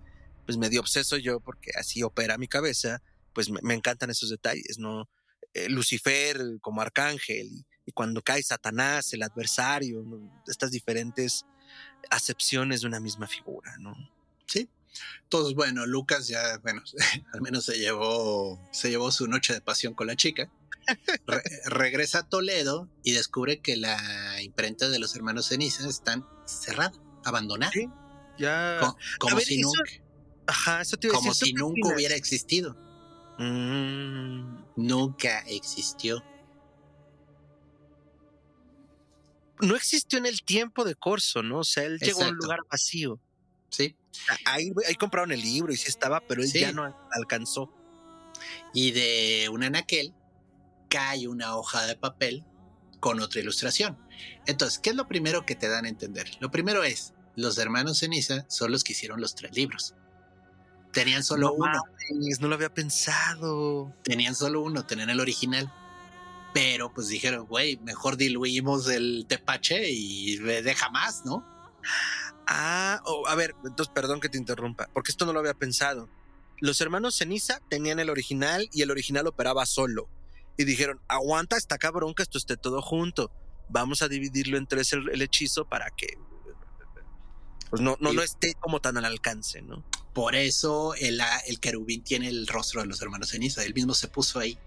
pues medio obseso yo porque así opera mi cabeza, pues me, me encantan esos detalles, ¿no? Eh, Lucifer como arcángel y, y cuando cae Satanás, el adversario, ¿no? estas diferentes acepciones de una misma figura, ¿no? Sí. Entonces, bueno, Lucas ya, bueno, al menos se llevó, se llevó su noche de pasión con la chica. Re- regresa a Toledo y descubre que la imprenta de los hermanos Ceniza están cerrada, abandonada. Sí, Ya. Co- como ver, si eso nunca, Ajá, eso te iba a como decir, ¿tú si nunca opinas? hubiera existido. Mm, Nunca existió. no existió en el tiempo de Corso, ¿no? O sea, él llegó a un lugar vacío. ¿sí? Ahí, ahí compraron el libro y sí estaba, pero él Sí. ya no alcanzó. Y de un anaquel cae una hoja de papel con otra ilustración. Entonces, ¿qué es lo primero que te dan a entender? Lo primero es, los hermanos Ceniza son los que hicieron los tres libros. Tenían solo No uno, mames, no lo había pensado. tenían solo uno, tenían el original. Pero pues dijeron, güey, mejor diluimos el tepache y deja más, ¿no? Ah, oh, a ver, entonces perdón que te interrumpa, porque esto no lo había pensado. Los hermanos Ceniza tenían el original y el original operaba solo. Y dijeron, aguanta esta cabrón que esto esté todo junto. Vamos a dividirlo en tres el, el hechizo para que pues no, no, no esté como tan al alcance, ¿no? Por eso el, a- el querubín tiene el rostro de los hermanos ceniza. Él mismo se puso ahí.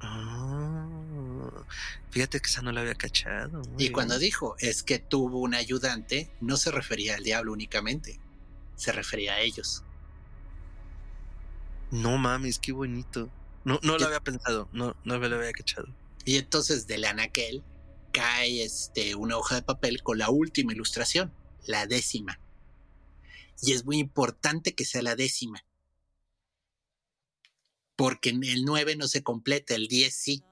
Ah, fíjate que esa no la había cachado. muy Y cuando dijo es que tuvo un ayudante, no se refería al diablo únicamente. Se refería a ellos. No mames, qué bonito. No, no lo había pensado, no, no me lo había cachado. Y entonces del anaquel cae este, una hoja de papel con la última ilustración, la décima. Y es muy importante que sea la décima. Porque el 9 no se completa, el 10 sí.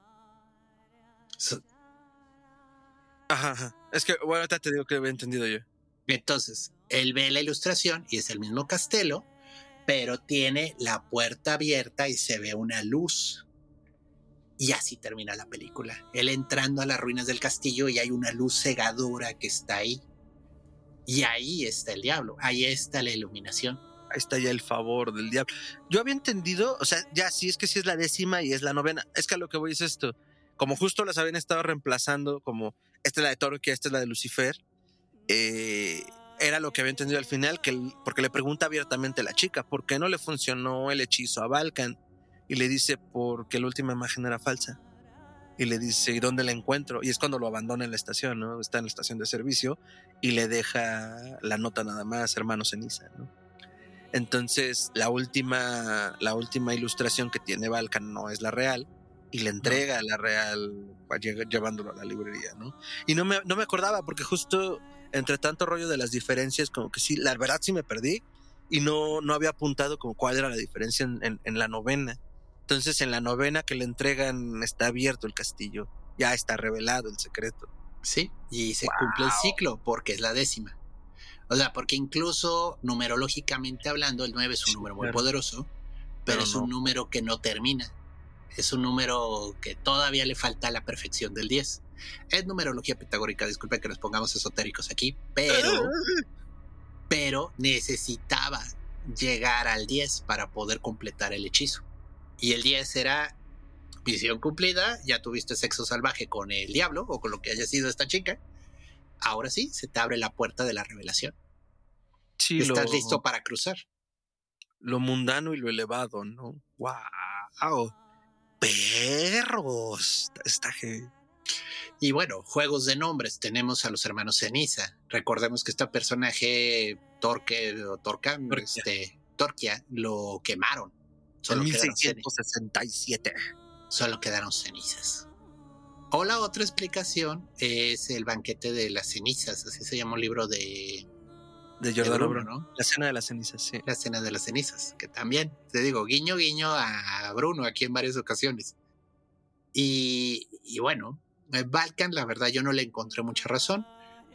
So- Ajá, ajá. Es que, bueno, ahorita te digo que había entendido yo. Entonces, él ve la ilustración y es el mismo castelo, pero tiene la puerta abierta y se ve una luz. Y así termina la película. Él entrando a las ruinas del castillo y hay una luz cegadora que está ahí. Y ahí está el diablo, ahí está la iluminación. Ahí está ya el favor del diablo. Yo había entendido, o sea, ya sí es que sí es la décima y es la novena. Es que a lo que voy es esto. Como justo las habían estado reemplazando, como esta es la de Torquia, esta es la de Lucifer, eh, era lo que había entendido al final, que porque le pregunta abiertamente a la chica, ¿por qué no le funcionó el hechizo a Balkan? Y le dice, porque la última imagen era falsa. Y le dice, ¿y dónde la encuentro? Y es cuando lo abandona en la estación, ¿no? Está en la estación de servicio y le deja la nota nada más, hermano ceniza, ¿no? Entonces, la última, la última ilustración que tiene Balkan no es la real y le entrega la real lle- llevándolo a la librería, ¿no? Y no me, no me acordaba porque justo entre tanto rollo de las diferencias, como que sí, la verdad sí me perdí y no, no había apuntado como cuál era la diferencia en, en- en la novena. Entonces, en la novena que le entregan está abierto el castillo, ya está revelado el secreto. Sí, y se cumple el ciclo porque es la décima. O sea, porque incluso numerológicamente hablando, el 9 es un Sí, número muy claro. poderoso, pero, Pero es no. un número que no termina. Es un número que todavía le falta la perfección del 10. Es numerología pitagórica, disculpe que nos pongamos esotéricos aquí, pero, pero necesitaba llegar al 10 para poder completar el hechizo. Y el 10 era misión cumplida, ya tuviste sexo salvaje con el diablo o con lo que haya sido esta chica. Ahora sí, se te abre la puerta de la revelación. Sí, Estás lo- listo para cruzar. lo mundano y lo elevado, ¿no? ¡Wow! ¡Perros! Está heavy. Y bueno, juegos de nombres. Tenemos a los hermanos Ceniza. Recordemos que este personaje, Torque o Torca, Torquia. este, Torquia, lo quemaron. En Solo quedaron, ceni- 1667. solo quedaron cenizas. O la otra explicación es el banquete de las cenizas, así se llama un libro de, De Giordano Bruno. ¿no? La cena de las cenizas, sí. La cena de las cenizas, que también, te digo, guiño, guiño a Bruno aquí en varias ocasiones. Y, y bueno, Balkan, la verdad, yo no le encontré mucha razón.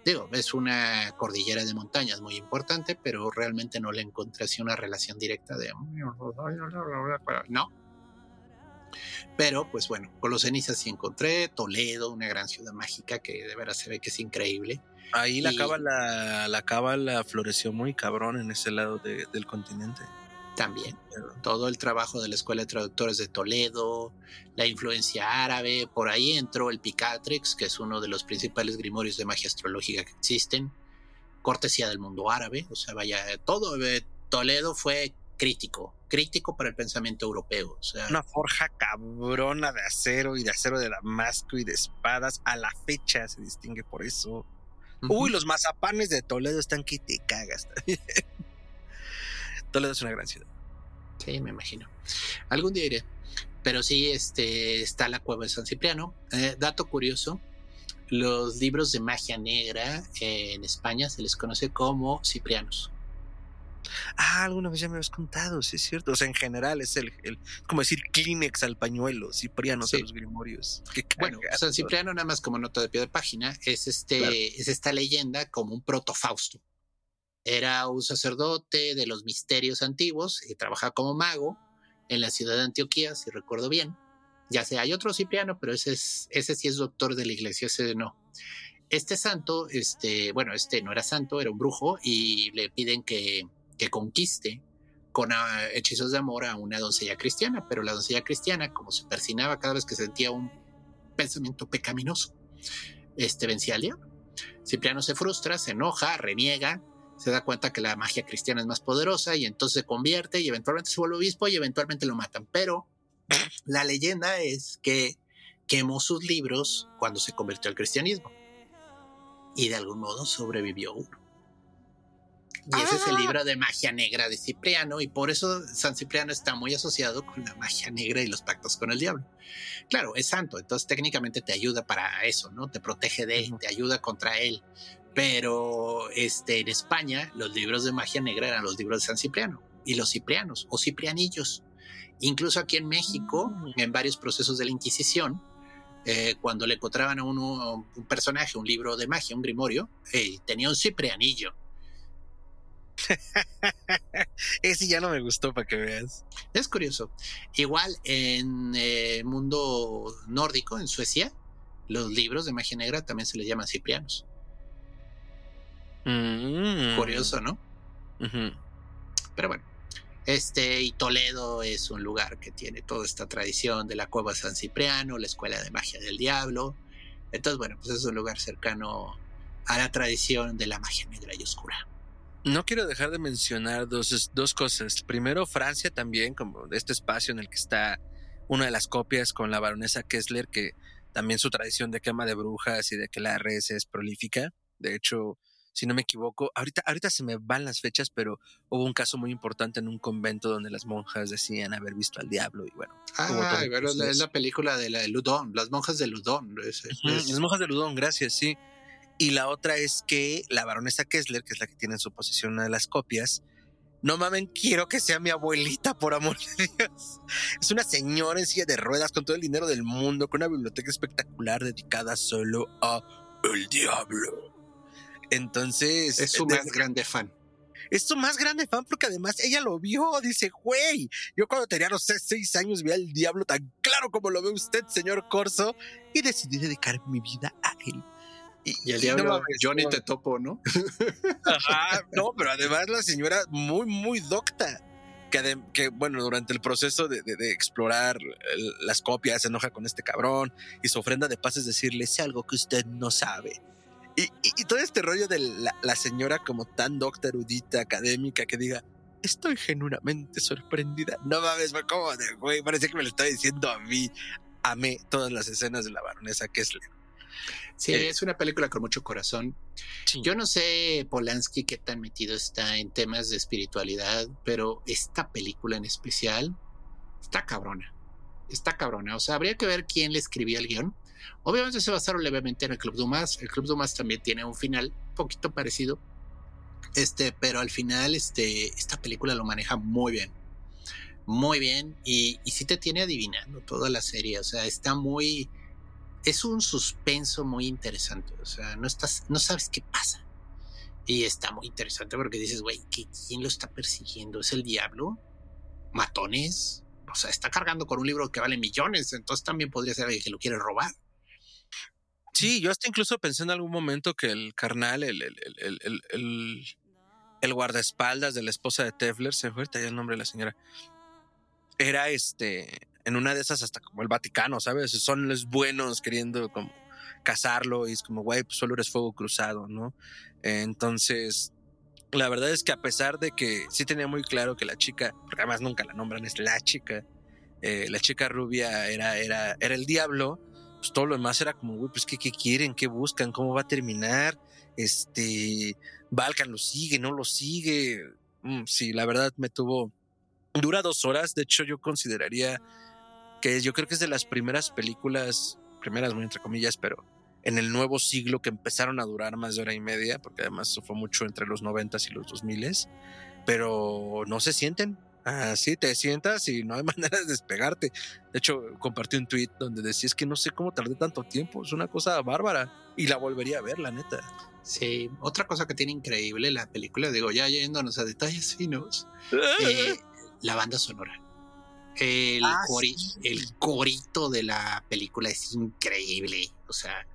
Digo, es una cordillera de montañas muy importante, pero realmente no le encontré así una relación directa de... No. Pero, pues bueno, con los cenizas sí encontré Toledo, una gran ciudad mágica que de veras se ve que es increíble. Ahí la Y- cábala, la cábala floreció muy cabrón en ese lado de- del continente. También. todo el trabajo de la Escuela de Traductores de Toledo, la influencia árabe, por ahí entró el Picatrix, que es uno de los principales grimorios de magia astrológica que existen, cortesía del mundo árabe, o sea, vaya, todo, eh, Toledo fue crítico, crítico para el pensamiento europeo, o sea, Una forja cabrona de acero y de acero de damasco y de espadas. A la fecha se distingue por eso. Uy, los mazapanes de Toledo están que te cagas. Toledo es una gran ciudad. sí, me imagino. Algún día iré, pero sí, este, está la cueva de San Cipriano. Eh, dato curioso, los libros de magia negra eh, en España se les conoce como ciprianos. Ah, alguna vez ya me habías contado, sí es cierto. O sea, en general es el, el como decir Kleenex al pañuelo, Cipriano Sí. de los Grimorios. Bueno. San Cipriano, nada más como nota de pie de página, es, este, Claro. es esta leyenda como un protofausto. Era un sacerdote de los misterios antiguos y trabajaba como mago en la ciudad de Antioquía, si recuerdo bien. Ya sé, hay otro Cipriano, pero ese, es, ese sí es doctor de la iglesia, ese no. Este santo, este, bueno, este no era santo, era un brujo y le piden que, que conquiste con ah, hechizos de amor a una doncella cristiana, pero la doncella cristiana, como se persinaba cada vez que sentía un pensamiento pecaminoso, este vencía al diablo. Cipriano se frustra, se enoja, reniega, se da cuenta que la magia cristiana es más poderosa y entonces se convierte y eventualmente se vuelve obispo y eventualmente lo matan. Pero la leyenda es que quemó sus libros cuando se convirtió al cristianismo y de algún modo sobrevivió uno. Y ese es el ah. libro de magia negra de Cipriano y por eso San Cipriano está muy asociado con la magia negra y los pactos con el diablo. Claro, es santo, entonces técnicamente te ayuda para eso, ¿no? Te protege de él, te ayuda contra él. Pero este, en España los libros de magia negra eran los libros de San Cipriano y los ciprianos o ciprianillos. Incluso aquí en México, mm. en varios procesos de la Inquisición, eh, cuando le encontraban a uno un personaje, un libro de magia, un grimorio, eh, tenía un ciprianillo Ese ya no me gustó para que veas. Es curioso. Igual en el mundo nórdico, en Suecia, los libros de magia negra también se les llaman ciprianos. Mm. Curioso, ¿no? Pero bueno. Este, y Toledo es un lugar que tiene toda esta tradición de la cueva San Cipriano, la escuela de magia del diablo. Entonces, bueno, pues es un lugar cercano a la tradición de la magia negra y oscura. No quiero dejar de mencionar dos, dos cosas. Primero, Francia también, como este espacio en el que está una de las copias con la baronesa Kessler, que también su tradición de quema de brujas y de que la res es prolífica. De hecho, si no me equivoco, ahorita, ahorita se me van las fechas, pero hubo un caso muy importante en un convento donde las monjas decían haber visto al diablo y bueno. Ah, pero es la película de la de Ludón, las monjas de Ludón. Las monjas de Ludón, gracias, sí. Y la otra es que la baronesa Kessler, que es la que tiene en su posición una de las copias, no mamen, quiero que sea mi abuelita, por amor de Dios. Es una señora en silla de ruedas con todo el dinero del mundo, con una biblioteca espectacular dedicada solo a el diablo. Entonces. Es su más grande fan. Es su más grande fan porque además ella lo vio. Dice, güey, yo cuando tenía los seis años vi al diablo tan claro como lo ve usted, señor Corso, y decidí dedicar mi vida a él. Y, el diablo, Johnny te topo, ¿no? Ajá, no, pero además la señora muy, muy docta. Que, que bueno, durante el proceso de, explorar las copias se enoja con este cabrón y su ofrenda de paz es decirle, sé algo que usted no sabe. Y, todo este rollo de la, señora como tan docta, erudita, académica, que diga, estoy genuinamente sorprendida. No mames, como de, güey, parece que me lo está diciendo a mí. Amé todas las escenas de la baronesa Kessler. Sí, eh, es una película con mucho corazón. Yo no sé Polanski qué tan metido está en temas de espiritualidad, pero esta película en especial está cabrona. Está cabrona. O sea, habría que ver quién le escribió el guion. Obviamente se basaron levemente en el Club Dumas. El Club Dumas también tiene un final un poquito parecido. Este, pero al final, este, esta película lo maneja muy bien. Muy bien. Y, y sí te tiene adivinando toda la serie. O sea, está muy es un suspenso muy interesante. O sea, no estás, no sabes qué pasa. Y está muy interesante porque dices, güey, ¿quién lo está persiguiendo? ¿Es el diablo? ¿Matones? O sea, está cargando con un libro que vale millones, entonces también podría ser alguien que lo quiere robar. Sí, yo hasta incluso pensé en algún momento que el carnal, el, el, el, el guardaespaldas de la esposa de Tefler, se fue ya el nombre de la señora, era este en una de esas hasta como el Vaticano, ¿sabes? Son los buenos queriendo como casarlo y es como, güey, pues solo eres fuego cruzado, ¿no? entonces, la verdad es que a pesar de que sí tenía muy claro que la chica, porque además nunca la nombran, es la chica, eh, la chica rubia era, era, era el diablo, pues todo lo demás era como, güey, pues ¿qué, quieren? ¿Qué buscan? ¿Cómo va a terminar? Este, Balkan lo sigue, no lo sigue. Mm, sí, la verdad me tuvo... Dura dos horas, de hecho yo consideraría que yo creo que es de las primeras películas, primeras muy entre comillas, pero en el nuevo siglo que empezaron a durar más de hora y media, porque además eso fue mucho entre los noventas y los dos miles, pero no se sienten. Así te sientas y no hay manera de despegarte. De hecho, compartí un tweet donde decía es que no sé cómo tardé tanto tiempo, es una cosa bárbara y la volvería a ver, la neta. Sí, otra cosa que tiene increíble la película, digo, ya yéndonos a detalles finos, eh, la banda sonora. El, ah, el corito de la película es increíble. O sea,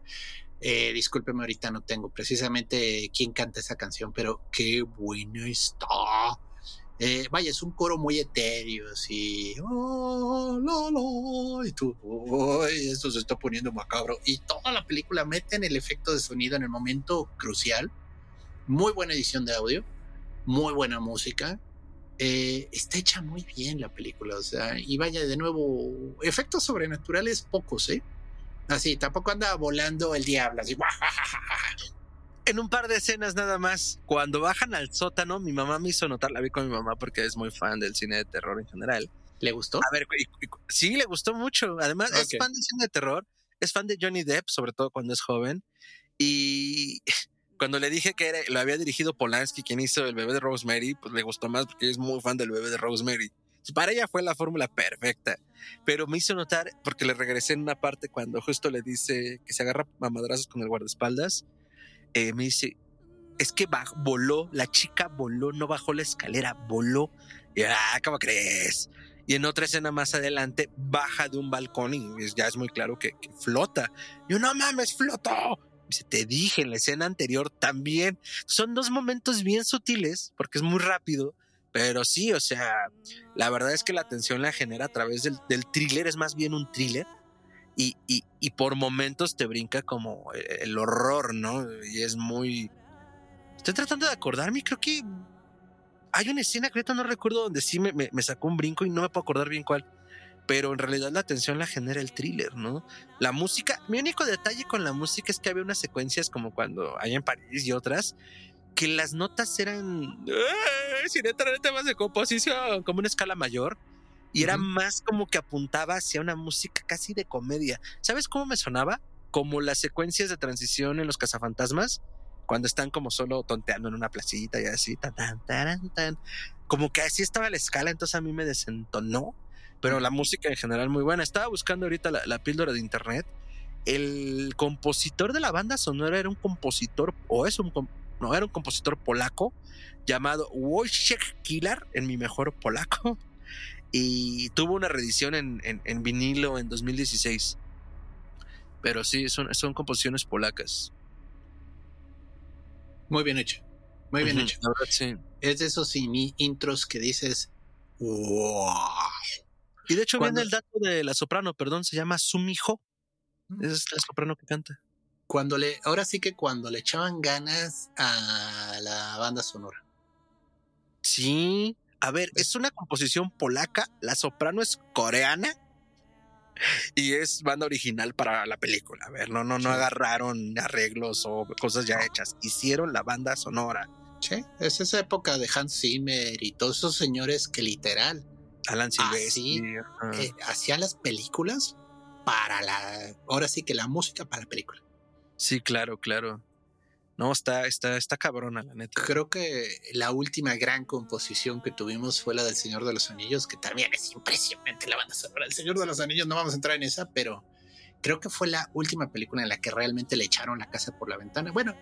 eh, discúlpeme, ahorita no tengo precisamente quién canta esa canción, pero qué buena está. Eh, vaya, es un coro muy etéreo, así. Oh, lo, lo, y tú, uy, esto se está poniendo macabro. Y toda la película mete en el efecto de sonido en el momento crucial. Muy buena edición de audio, muy buena música. Eh, está hecha muy bien la película, o sea, y vaya de nuevo, efectos sobrenaturales pocos, ¿eh? Así, tampoco anda volando el diablo, así. En un par de escenas nada más, cuando bajan al sótano, mi mamá me hizo notar, la vi con mi mamá porque es muy fan del cine de terror en general. ¿Le gustó? A ver, sí, le gustó mucho. Además, es fan del cine de terror, es fan de Johnny Depp, sobre todo cuando es joven. Y cuando le dije que era, lo había dirigido Polanski, quien hizo El bebé de Rosemary, pues le gustó más porque es muy fan del bebé de Rosemary. Para ella fue la fórmula perfecta, pero me hizo notar, porque le regresé en una parte cuando justo le dice que se agarra a madrazos con el guardaespaldas, eh, me dice, es que voló, la chica voló, no bajó la escalera, voló. Y, ah, ¿cómo crees? Y en otra escena más adelante baja de un balcón y ya es muy claro que, flota. Y yo, no mames, flotó. Dice, te dije en la escena anterior también. Son dos momentos bien sutiles porque es muy rápido, pero sí, o sea, la verdad es que la atención la genera a través del, del thriller, es más bien un thriller. Y, y, y, por momentos te brinca como el horror, ¿no? Y es muy... Estoy tratando de acordarme, creo que hay una escena que no recuerdo donde sí me, me, sacó un brinco y no me puedo acordar bien cuál. Pero en realidad la atención la genera el thriller, ¿no? La música, mi único detalle con la música es que había unas secuencias como cuando hay en París y otras, que las notas eran sin entrar en temas de composición, como una escala mayor. Y era más como que apuntaba hacia una música casi de comedia. ¿Sabes cómo me sonaba? Como las secuencias de transición en los cazafantasmas, cuando están como solo tonteando en una placita y así, tan, tan, tan, tan. Como que así estaba la escala, entonces a mí me desentonó. Pero la música en general muy buena. Estaba buscando ahorita la, la píldora de internet. El compositor de la banda sonora era un compositor, o es un, no, era un compositor polaco llamado Wojciech Killer, en mi mejor polaco, y tuvo una reedición en, en, vinilo en 2016. Pero sí, son, son composiciones polacas. Muy bien hecho. Muy bien hecho. Es de esos intros que dices, wow. Y de hecho viene el dato de la soprano, perdón, se llama Sumijo. Mm. Es la soprano que canta cuando le, ahora sí que cuando le echaban ganas a la banda sonora. Sí, a ver, es una composición polaca, la soprano es coreana y es banda original para la película. A ver, no, no, no agarraron arreglos o cosas ya hechas, hicieron la banda sonora. Sí, es esa época de Hans Zimmer y todos esos señores que literal Alan Silvestri eh, hacían las películas para la, ahora sí que la música para la película. Sí, claro, claro. No, está, está, está cabrona, la neta. Creo que la última gran composición que tuvimos fue la del Señor de los Anillos, que también es impresionante la banda sonora del Señor de los Anillos. No vamos a entrar en esa, pero creo que fue la última película en la que realmente le echaron la casa por la ventana. Bueno,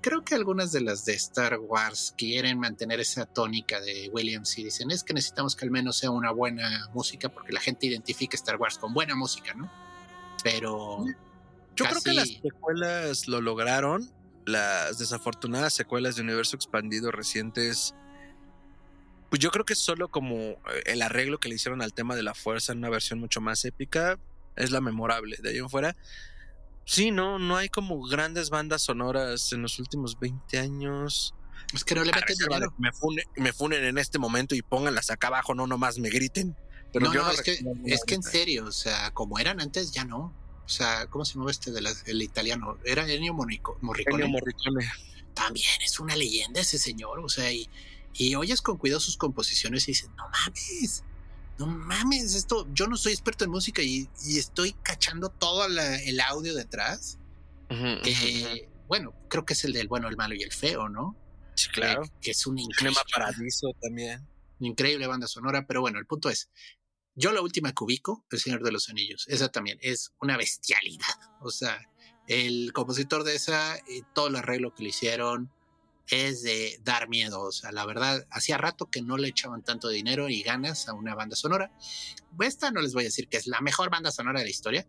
creo que algunas de las de Star Wars quieren mantener esa tónica de Williams y dicen es que necesitamos que al menos sea una buena música porque la gente identifica Star Wars con buena música, ¿no? Pero yo creo que las secuelas lo lograron. Las desafortunadas secuelas de Universo Expandido recientes. Pues yo creo que solo como eh, el arreglo que le hicieron al tema de la fuerza en una versión mucho más épica es la memorable. De ahí en fuera, sí, no, no hay como grandes bandas sonoras en los últimos 20 años. Es que no le meten dinero. Me, me funen en este momento y pónganlas acá abajo, no nomás me griten. Pero no, es, que, es que en serio, o sea, como eran antes, ya no. O sea, ¿cómo se llama este del italiano? Era Ennio Morricone. Morricone. También es una leyenda ese señor, o sea, y, y oyes con cuidado sus composiciones y dices, no mames, no mames, esto, yo no soy experto en música y, estoy cachando todo el audio detrás. Eh, bueno, creo que es el del bueno, el malo y el feo, ¿no? Sí, claro. que es un increíble. Paradiso también. Increíble banda sonora, pero bueno, el punto es, yo la última que ubico, El Señor de los Anillos, esa también es una bestialidad. O sea, el compositor de esa, eh, todo el arreglo que le hicieron es de dar miedo. O sea, la verdad, hacía rato que no le echaban tanto dinero y ganas a una banda sonora. Esta no les voy a decir que es la mejor banda sonora de la historia,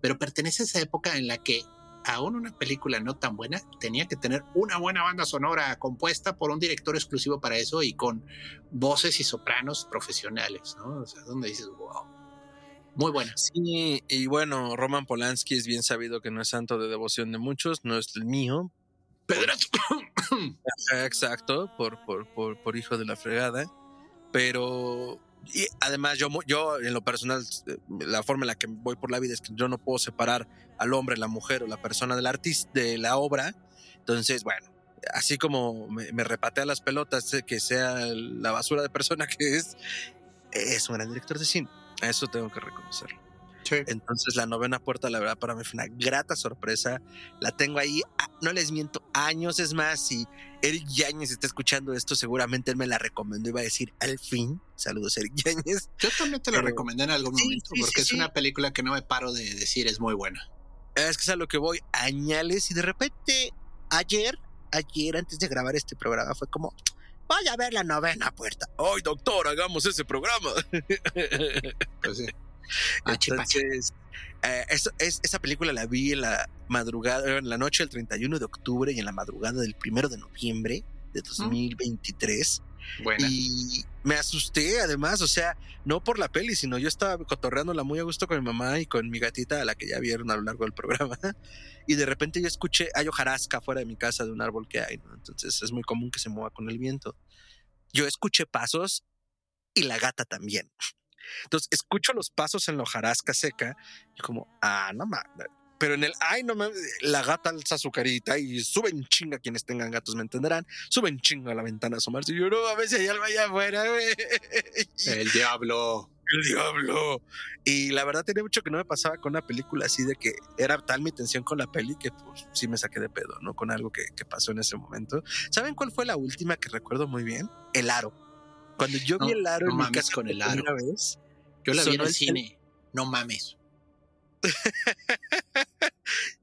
pero pertenece a esa época en la que aún una película no tan buena, tenía que tener una buena banda sonora compuesta por un director exclusivo para eso y con voces y sopranos profesionales, ¿no? O sea, donde dices, wow. Muy buena. Sí, y bueno, Roman Polanski es bien sabido que no es santo de devoción de muchos, no es el mío. Pedrazo. Exacto, por, por, por, por hijo de la fregada. Pero y además yo, yo en lo personal, eh, la forma en la que voy por la vida es que yo no puedo separar al hombre, la mujer o la persona del artista de la obra. Entonces, bueno, así como me, me repatea las pelotas, que sea la basura de persona que es, es un gran director de cine. Eso tengo que reconocerlo. Entonces la novena puerta, la verdad, para mí fue una grata sorpresa. La tengo ahí, ah, no les miento, años. Es más, si Eric Yáñez está escuchando esto, seguramente él me la recomendó y va a decir, al fin, saludos Eric Yáñez. Yo también te la recomendé en algún momento, porque es una película que no me paro de decir, es muy buena. Es que es a lo que voy, añales, y de repente, ayer, ayer, antes de grabar este programa, fue como, vaya a ver la novena puerta. Ay, doctor, hagamos ese programa. Pues sí. Entonces, eh, esa película la vi en la madrugada, en la noche del 31 de octubre y en la madrugada del 1 de noviembre de 2023. Bueno. Y me asusté además, o sea, no por la peli, sino yo estaba cotorreándola muy a gusto con mi mamá y con mi gatita, a la que ya vieron a lo largo del programa. Y de repente yo escuché, hay hojarasca fuera de mi casa de un árbol que hay, ¿no? Entonces es muy común que se mueva con el viento. Yo escuché pasos y la gata también. Entonces escucho los pasos en la hojarasca seca y como, ah, no mames. Pero en el, ay, no mames, la gata alza su carita y suben chinga quienes tengan gatos, me entenderán. Suben chinga a la ventana a asomarse y yo, no, a ver si hay algo allá afuera, El diablo. El diablo. Y la verdad tenía mucho que no me pasaba con una película así de que era tal mi tensión con la peli que pues sí me saqué de pedo, ¿no? Con algo que, que pasó en ese momento. ¿Saben cuál fue la última que recuerdo muy bien? El aro. Cuando yo vi el aro en mi casa con el aro. vez, yo la vi en el cine. No mames.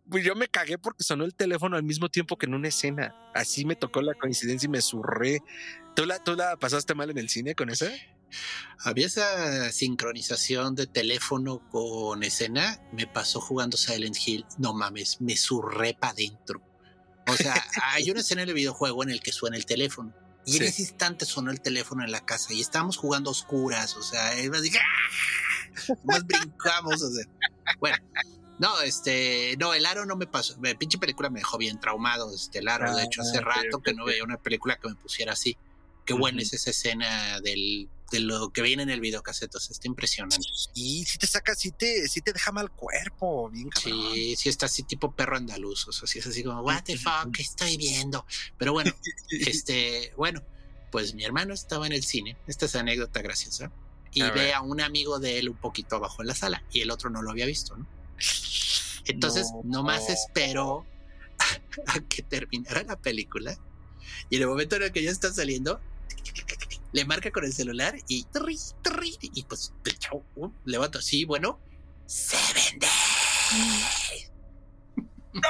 pues yo me cagué porque sonó el teléfono al mismo tiempo que en una escena. Así me tocó la coincidencia y me zurré. ¿Tú la, tú la pasaste mal en el cine con esa? Había esa sincronización de teléfono con escena. Me pasó jugando Silent Hill. No mames, me zurré para adentro. O sea, hay una escena en el videojuego en el que suena el teléfono. Y en ese instante sonó el teléfono en la casa y estábamos jugando a oscuras, o sea, más, ¡ah! más brincamos, o sea. Bueno, no, este, no, el aro no me pasó, la pinche película me dejó bien traumado, este, el aro, de hecho, hace ah, rato que no veía una película que me pusiera así. Qué buena es esa escena del, de lo que viene en el videocassette, o sea, está impresionante. Y si te saca, si te, si te deja mal cuerpo, bien Sí, sí está así tipo perro andaluz, o sea, sí es así como, what the fuck, ¿qué estoy viendo? Pero bueno, este, bueno, pues mi hermano estaba en el cine, esta es anécdota graciosa, y ve a un amigo de él un poquito abajo en la sala, y el otro no lo había visto, ¿no? Entonces, nomás esperó a, a que terminara la película, y en el momento en el que ya está saliendo, le marca con el celular y y pues uh, levanto así, bueno, se vende. ¡No!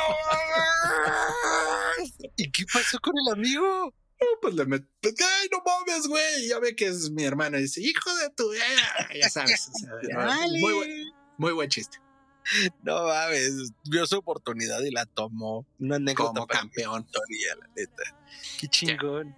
¿Y qué pasó con el amigo? pues le meto, pues, ¡ay, no mames, güey! Ya ve que es mi hermano y dice, hijo de tu, ya sabes, muy, buen, muy buen chiste. No mames, vio su oportunidad y la tomó. Una anécdota como campeón. la neta. Qué chingón.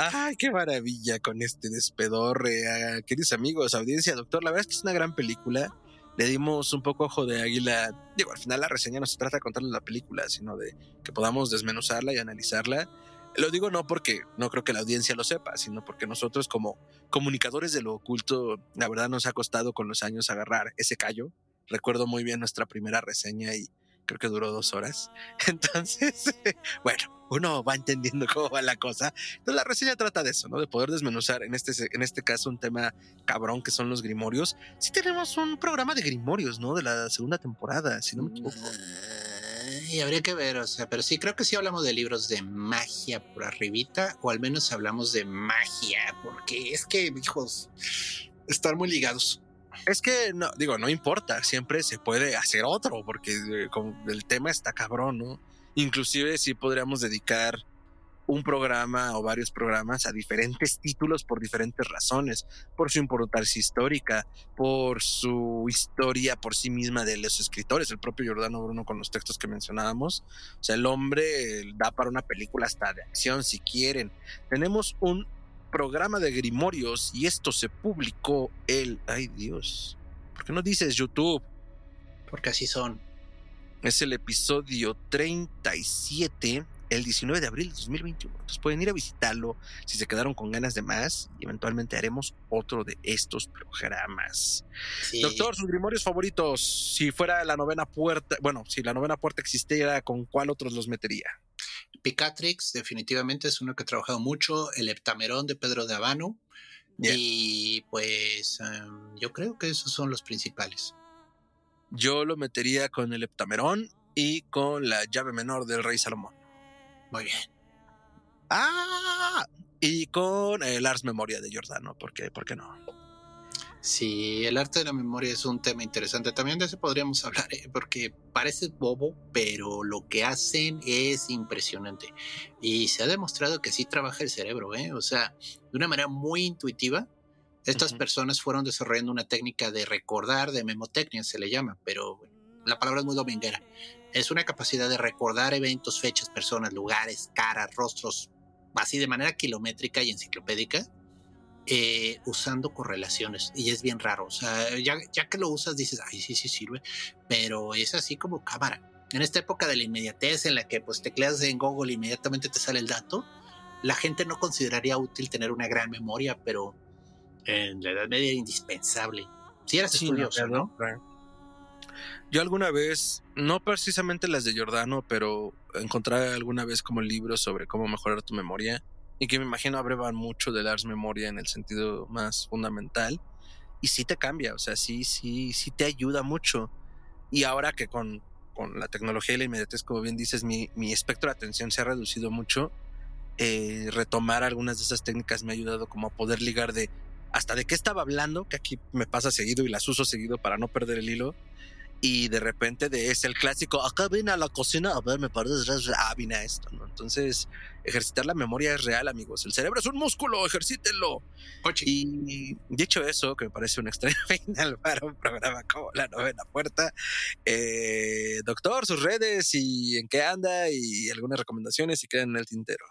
Ay, qué maravilla con este despedorre. queridos amigos, audiencia, doctor, la verdad es que es una gran película. Le dimos un poco ojo de águila. Digo, al final la reseña no se trata de contarle la película, sino de que podamos desmenuzarla y analizarla. Lo digo no porque no creo que la audiencia lo sepa, sino porque nosotros como comunicadores de lo oculto, la verdad nos ha costado con los años agarrar ese callo. Recuerdo muy bien nuestra primera reseña y creo que duró dos horas. Entonces, bueno, uno va entendiendo cómo va la cosa. Entonces la reseña trata de eso, ¿no? De poder desmenuzar en este, en este caso un tema cabrón que son los grimorios. Sí tenemos un programa de grimorios, ¿no? De la segunda temporada, si no me equivoco. Y habría que ver, o sea, pero sí creo que sí hablamos de libros de magia por arribita, o al menos hablamos de magia, porque es que, hijos, están muy ligados. Es que, no, digo, no importa, siempre se puede hacer otro, porque eh, el tema está cabrón, ¿no? Inclusive si podríamos dedicar un programa o varios programas a diferentes títulos por diferentes razones, por su importancia histórica, por su historia por sí misma de los escritores, el propio Giordano Bruno con los textos que mencionábamos. O sea, el hombre da para una película hasta de acción si quieren. Tenemos un programa de Grimorios y esto se publicó el... Ay Dios, ¿por qué no dices YouTube? Porque así son. Es el episodio 37 el 19 de abril de 2021. Entonces pueden ir a visitarlo si se quedaron con ganas de más y eventualmente haremos otro de estos programas. Doctor, sus grimorios favoritos, si fuera la novena puerta, bueno, si la novena puerta existiera, ¿con cuál otros los metería? Picatrix, definitivamente es uno que he trabajado mucho, el Heptamerón de Pedro de Habano. Y pues em, yo creo que esos son los principales. Yo lo metería con el Heptamerón y con la llave menor del Rey Salomón. Muy bien. Ah, y con el Ars Memoria de Giordano, ¿por qué, ¿por qué no? Sí, el arte de la memoria es un tema interesante. También de eso podríamos hablar, ¿eh? porque parece bobo, pero lo que hacen es impresionante. Y se ha demostrado que sí trabaja el cerebro, ¿eh? O sea, de una manera muy intuitiva. Estas personas fueron desarrollando una técnica de recordar, de memotecnia se le llama, pero la palabra es muy dominguera es una capacidad de recordar eventos, fechas, personas, lugares, caras, rostros, así de manera kilométrica y enciclopédica, eh, usando correlaciones. Y es bien raro. O sea, ya, ya que lo usas, dices, ay, sí, sí sirve, pero es así como cámara. En esta época de la inmediatez en la que pues tecleas en Google e inmediatamente te sale el dato, la gente no consideraría útil tener una gran memoria, pero en la Edad Media era indispensable. Si eras estudioso, ¿no? Yo alguna vez, no precisamente las de Giordano, pero encontré alguna vez como libros sobre cómo mejorar tu memoria y que me imagino abrevan mucho del Ars Memoria en el sentido más fundamental. Y sí te cambia, o sea, sí, sí, sí te ayuda mucho. Y ahora que con, con la tecnología y la inmediatez, como bien dices, mi, mi espectro de atención se ha reducido mucho, eh, retomar algunas de esas técnicas me ha ayudado como a poder ligar de hasta de qué estaba hablando, que aquí me pasa seguido y las uso seguido para no perder el hilo, y de repente de es el clásico, acá vine a la cocina, a ver, me parece, ah, vine a esto, ¿no? Entonces, ejercitar la memoria es real, amigos. El cerebro es un músculo, ejercítenlo. Y dicho eso, que me parece un extraño final para un programa como La Novena Puerta, eh, doctor, sus redes y en qué anda y algunas recomendaciones y quedan en el tintero.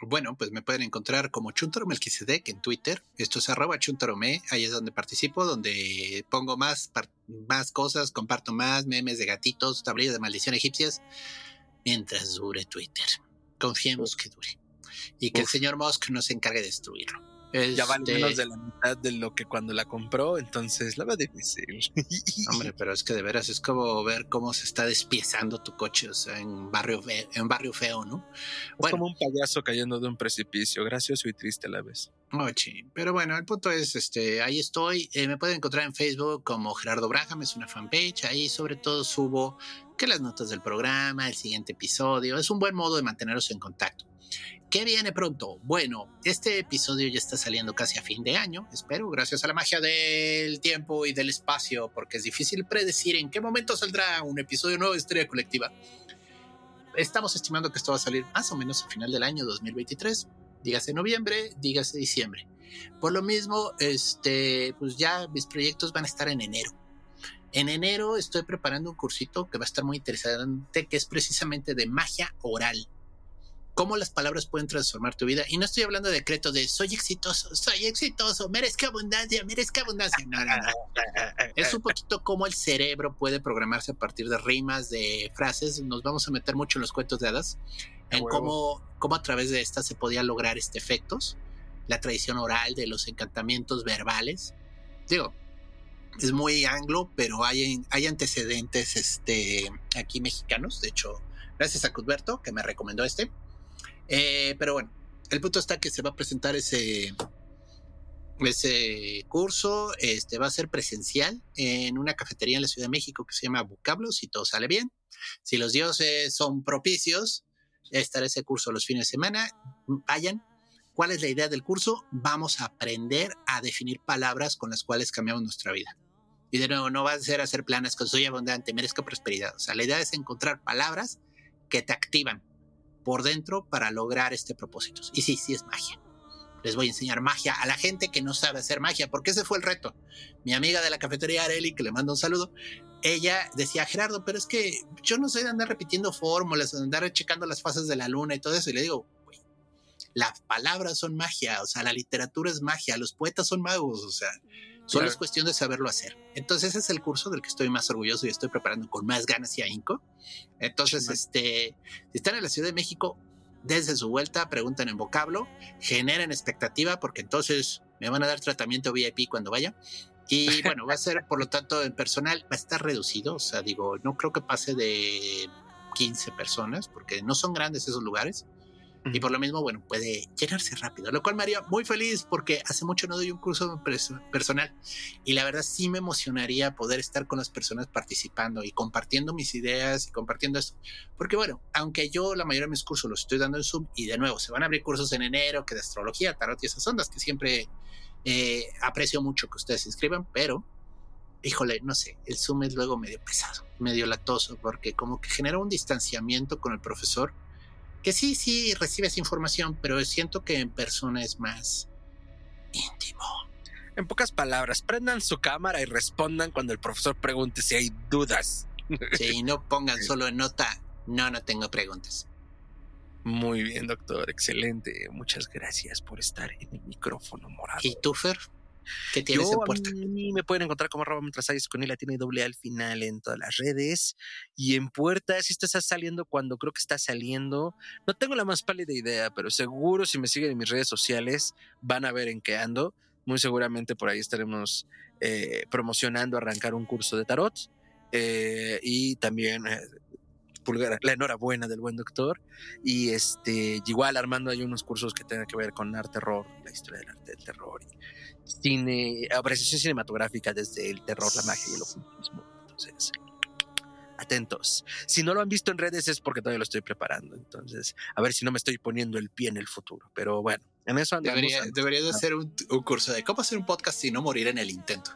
Bueno, pues me pueden encontrar como Chuntaro Melquisedec en Twitter. Esto es arroba chuntarome. Ahí es donde participo, donde pongo más, más cosas, comparto más memes de gatitos, tablillas de maldición egipcias, mientras dure Twitter. Confiemos que dure. Y que el señor Musk no se encargue de destruirlo. Ya vale este menos de la mitad de lo que cuando la compró, entonces la va difícil. Hombre, pero es que de veras es como ver cómo se está despiezando tu coche, o sea, en barrio feo, en barrio feo, ¿no? Es como un payaso cayendo de un precipicio, gracioso y triste a la vez. Oye, pero bueno, el punto es, este, ahí estoy. Eh, me pueden encontrar en Facebook como Gerardo Braham, es una fanpage. Ahí sobre todo subo que las notas del programa, el siguiente episodio. Es un buen modo de manteneros en contacto. ¿Qué viene pronto? Bueno, este episodio ya está saliendo casi a fin de año, espero, gracias a la magia del tiempo y del espacio, porque es difícil predecir en qué momento saldrá un episodio nuevo de Historia Colectiva. Estamos estimando que esto va a salir más o menos a final del año 2023, dígase noviembre, dígase diciembre. Por lo mismo, este, pues ya mis proyectos van a estar en enero. En enero estoy preparando un cursito que va a estar muy interesante, que es precisamente de magia oral cómo las palabras pueden transformar tu vida. Y no estoy hablando de decreto de soy exitoso, soy exitoso, merezco abundancia, merezco abundancia. No, no, no. Es un poquito cómo el cerebro puede programarse a partir de rimas, de frases. Nos vamos a meter mucho en los cuentos de hadas, en cómo, cómo a través de estas se podía lograr este efectos. La tradición oral de los encantamientos verbales. Digo, es muy anglo, pero hay, hay antecedentes este, aquí mexicanos. De hecho, gracias a Cuthberto, que me recomendó este. Eh, pero bueno, el punto está que se va a presentar ese, ese curso, este va a ser presencial en una cafetería en la Ciudad de México que se llama Vocablos, si todo sale bien. Si los dioses son propicios, estará ese curso los fines de semana. Vayan. ¿Cuál es la idea del curso? Vamos a aprender a definir palabras con las cuales cambiamos nuestra vida. Y de nuevo, no va a ser hacer planes con soy abundante, merezco prosperidad. O sea, la idea es encontrar palabras que te activan, por dentro para lograr este propósito. Y sí, sí es magia. Les voy a enseñar magia a la gente que no sabe hacer magia, porque ese fue el reto. Mi amiga de la cafetería Areli, que le mando un saludo, ella decía, Gerardo, pero es que yo no sé de andar repitiendo fórmulas, de andar checando las fases de la luna y todo eso. Y le digo, las palabras son magia, o sea, la literatura es magia, los poetas son magos, o sea, solo es cuestión de saberlo hacer. Entonces, ese es el curso del que estoy más orgulloso y estoy preparando con más ganas y ahínco. Entonces, este, si están en la Ciudad de México, desde su vuelta, pregunten en vocablo, generen expectativa, porque entonces me van a dar tratamiento VIP cuando vaya. Y bueno, va a ser, por lo tanto, en personal, va a estar reducido. O sea, digo, no creo que pase de 15 personas, porque no son grandes esos lugares. Y por lo mismo, bueno, puede llenarse rápido, lo cual me haría muy feliz porque hace mucho no doy un curso personal y la verdad sí me emocionaría poder estar con las personas participando y compartiendo mis ideas y compartiendo esto. Porque bueno, aunque yo la mayoría de mis cursos los estoy dando en Zoom y de nuevo se van a abrir cursos en enero que de astrología, tarot y esas ondas que siempre eh, aprecio mucho que ustedes se inscriban, pero híjole, no sé, el Zoom es luego medio pesado, medio latoso, porque como que genera un distanciamiento con el profesor, que sí, sí recibes información, pero siento que en persona es más íntimo. En pocas palabras, prendan su cámara y respondan cuando el profesor pregunte si hay dudas. Sí, no pongan solo en nota, no, no tengo preguntas. Muy bien, doctor, excelente. Muchas gracias por estar en el micrófono morado. ¿Y tú, Fer? ¿Qué tienes en puerta? me pueden encontrar como arroba mientras con él, tiene doble al final en todas las redes. Y en puerta, si esto está saliendo cuando creo que está saliendo, no tengo la más pálida idea, pero seguro si me siguen en mis redes sociales van a ver en qué ando. Muy seguramente por ahí estaremos eh, promocionando arrancar un curso de tarot. Eh, y también eh, la enhorabuena del buen doctor. Y este, igual Armando hay unos cursos que tengan que ver con arte terror, la historia del arte del terror, y cine, apreciación cinematográfica desde el terror, la magia y el ocultismo. Entonces, atentos. Si no lo han visto en redes es porque todavía lo estoy preparando. Entonces, a ver si no me estoy poniendo el pie en el futuro. Pero bueno, en eso andamos. Debería, debería de ser un, un curso de cómo hacer un podcast y no morir en el intento.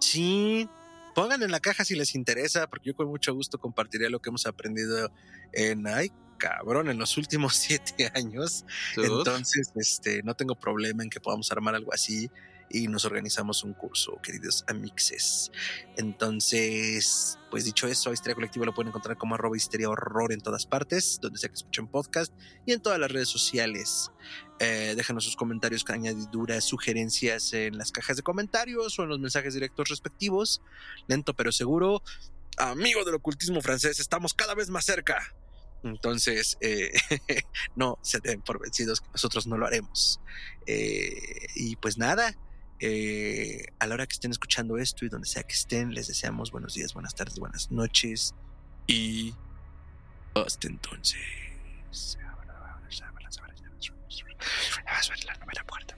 Sí, pongan en la caja si les interesa, porque yo con mucho gusto compartiré lo que hemos aprendido en, ay, cabrón, en los últimos siete años. Entonces, este, no tengo problema en que podamos armar algo así y nos organizamos un curso, queridos amixes. Entonces, pues dicho eso, Histeria Colectiva lo pueden encontrar como arroba histeria horror en todas partes, donde sea que escuchen podcast y en todas las redes sociales. Eh, déjanos sus comentarios, añadiduras, sugerencias en las cajas de comentarios o en los mensajes directos respectivos. Lento pero seguro. Amigo del ocultismo francés, estamos cada vez más cerca. Entonces, eh, no se den por vencidos que nosotros no lo haremos. Eh, y pues nada, eh, a la hora que estén escuchando esto y donde sea que estén, les deseamos buenos días, buenas tardes, buenas noches y hasta entonces. la puerta.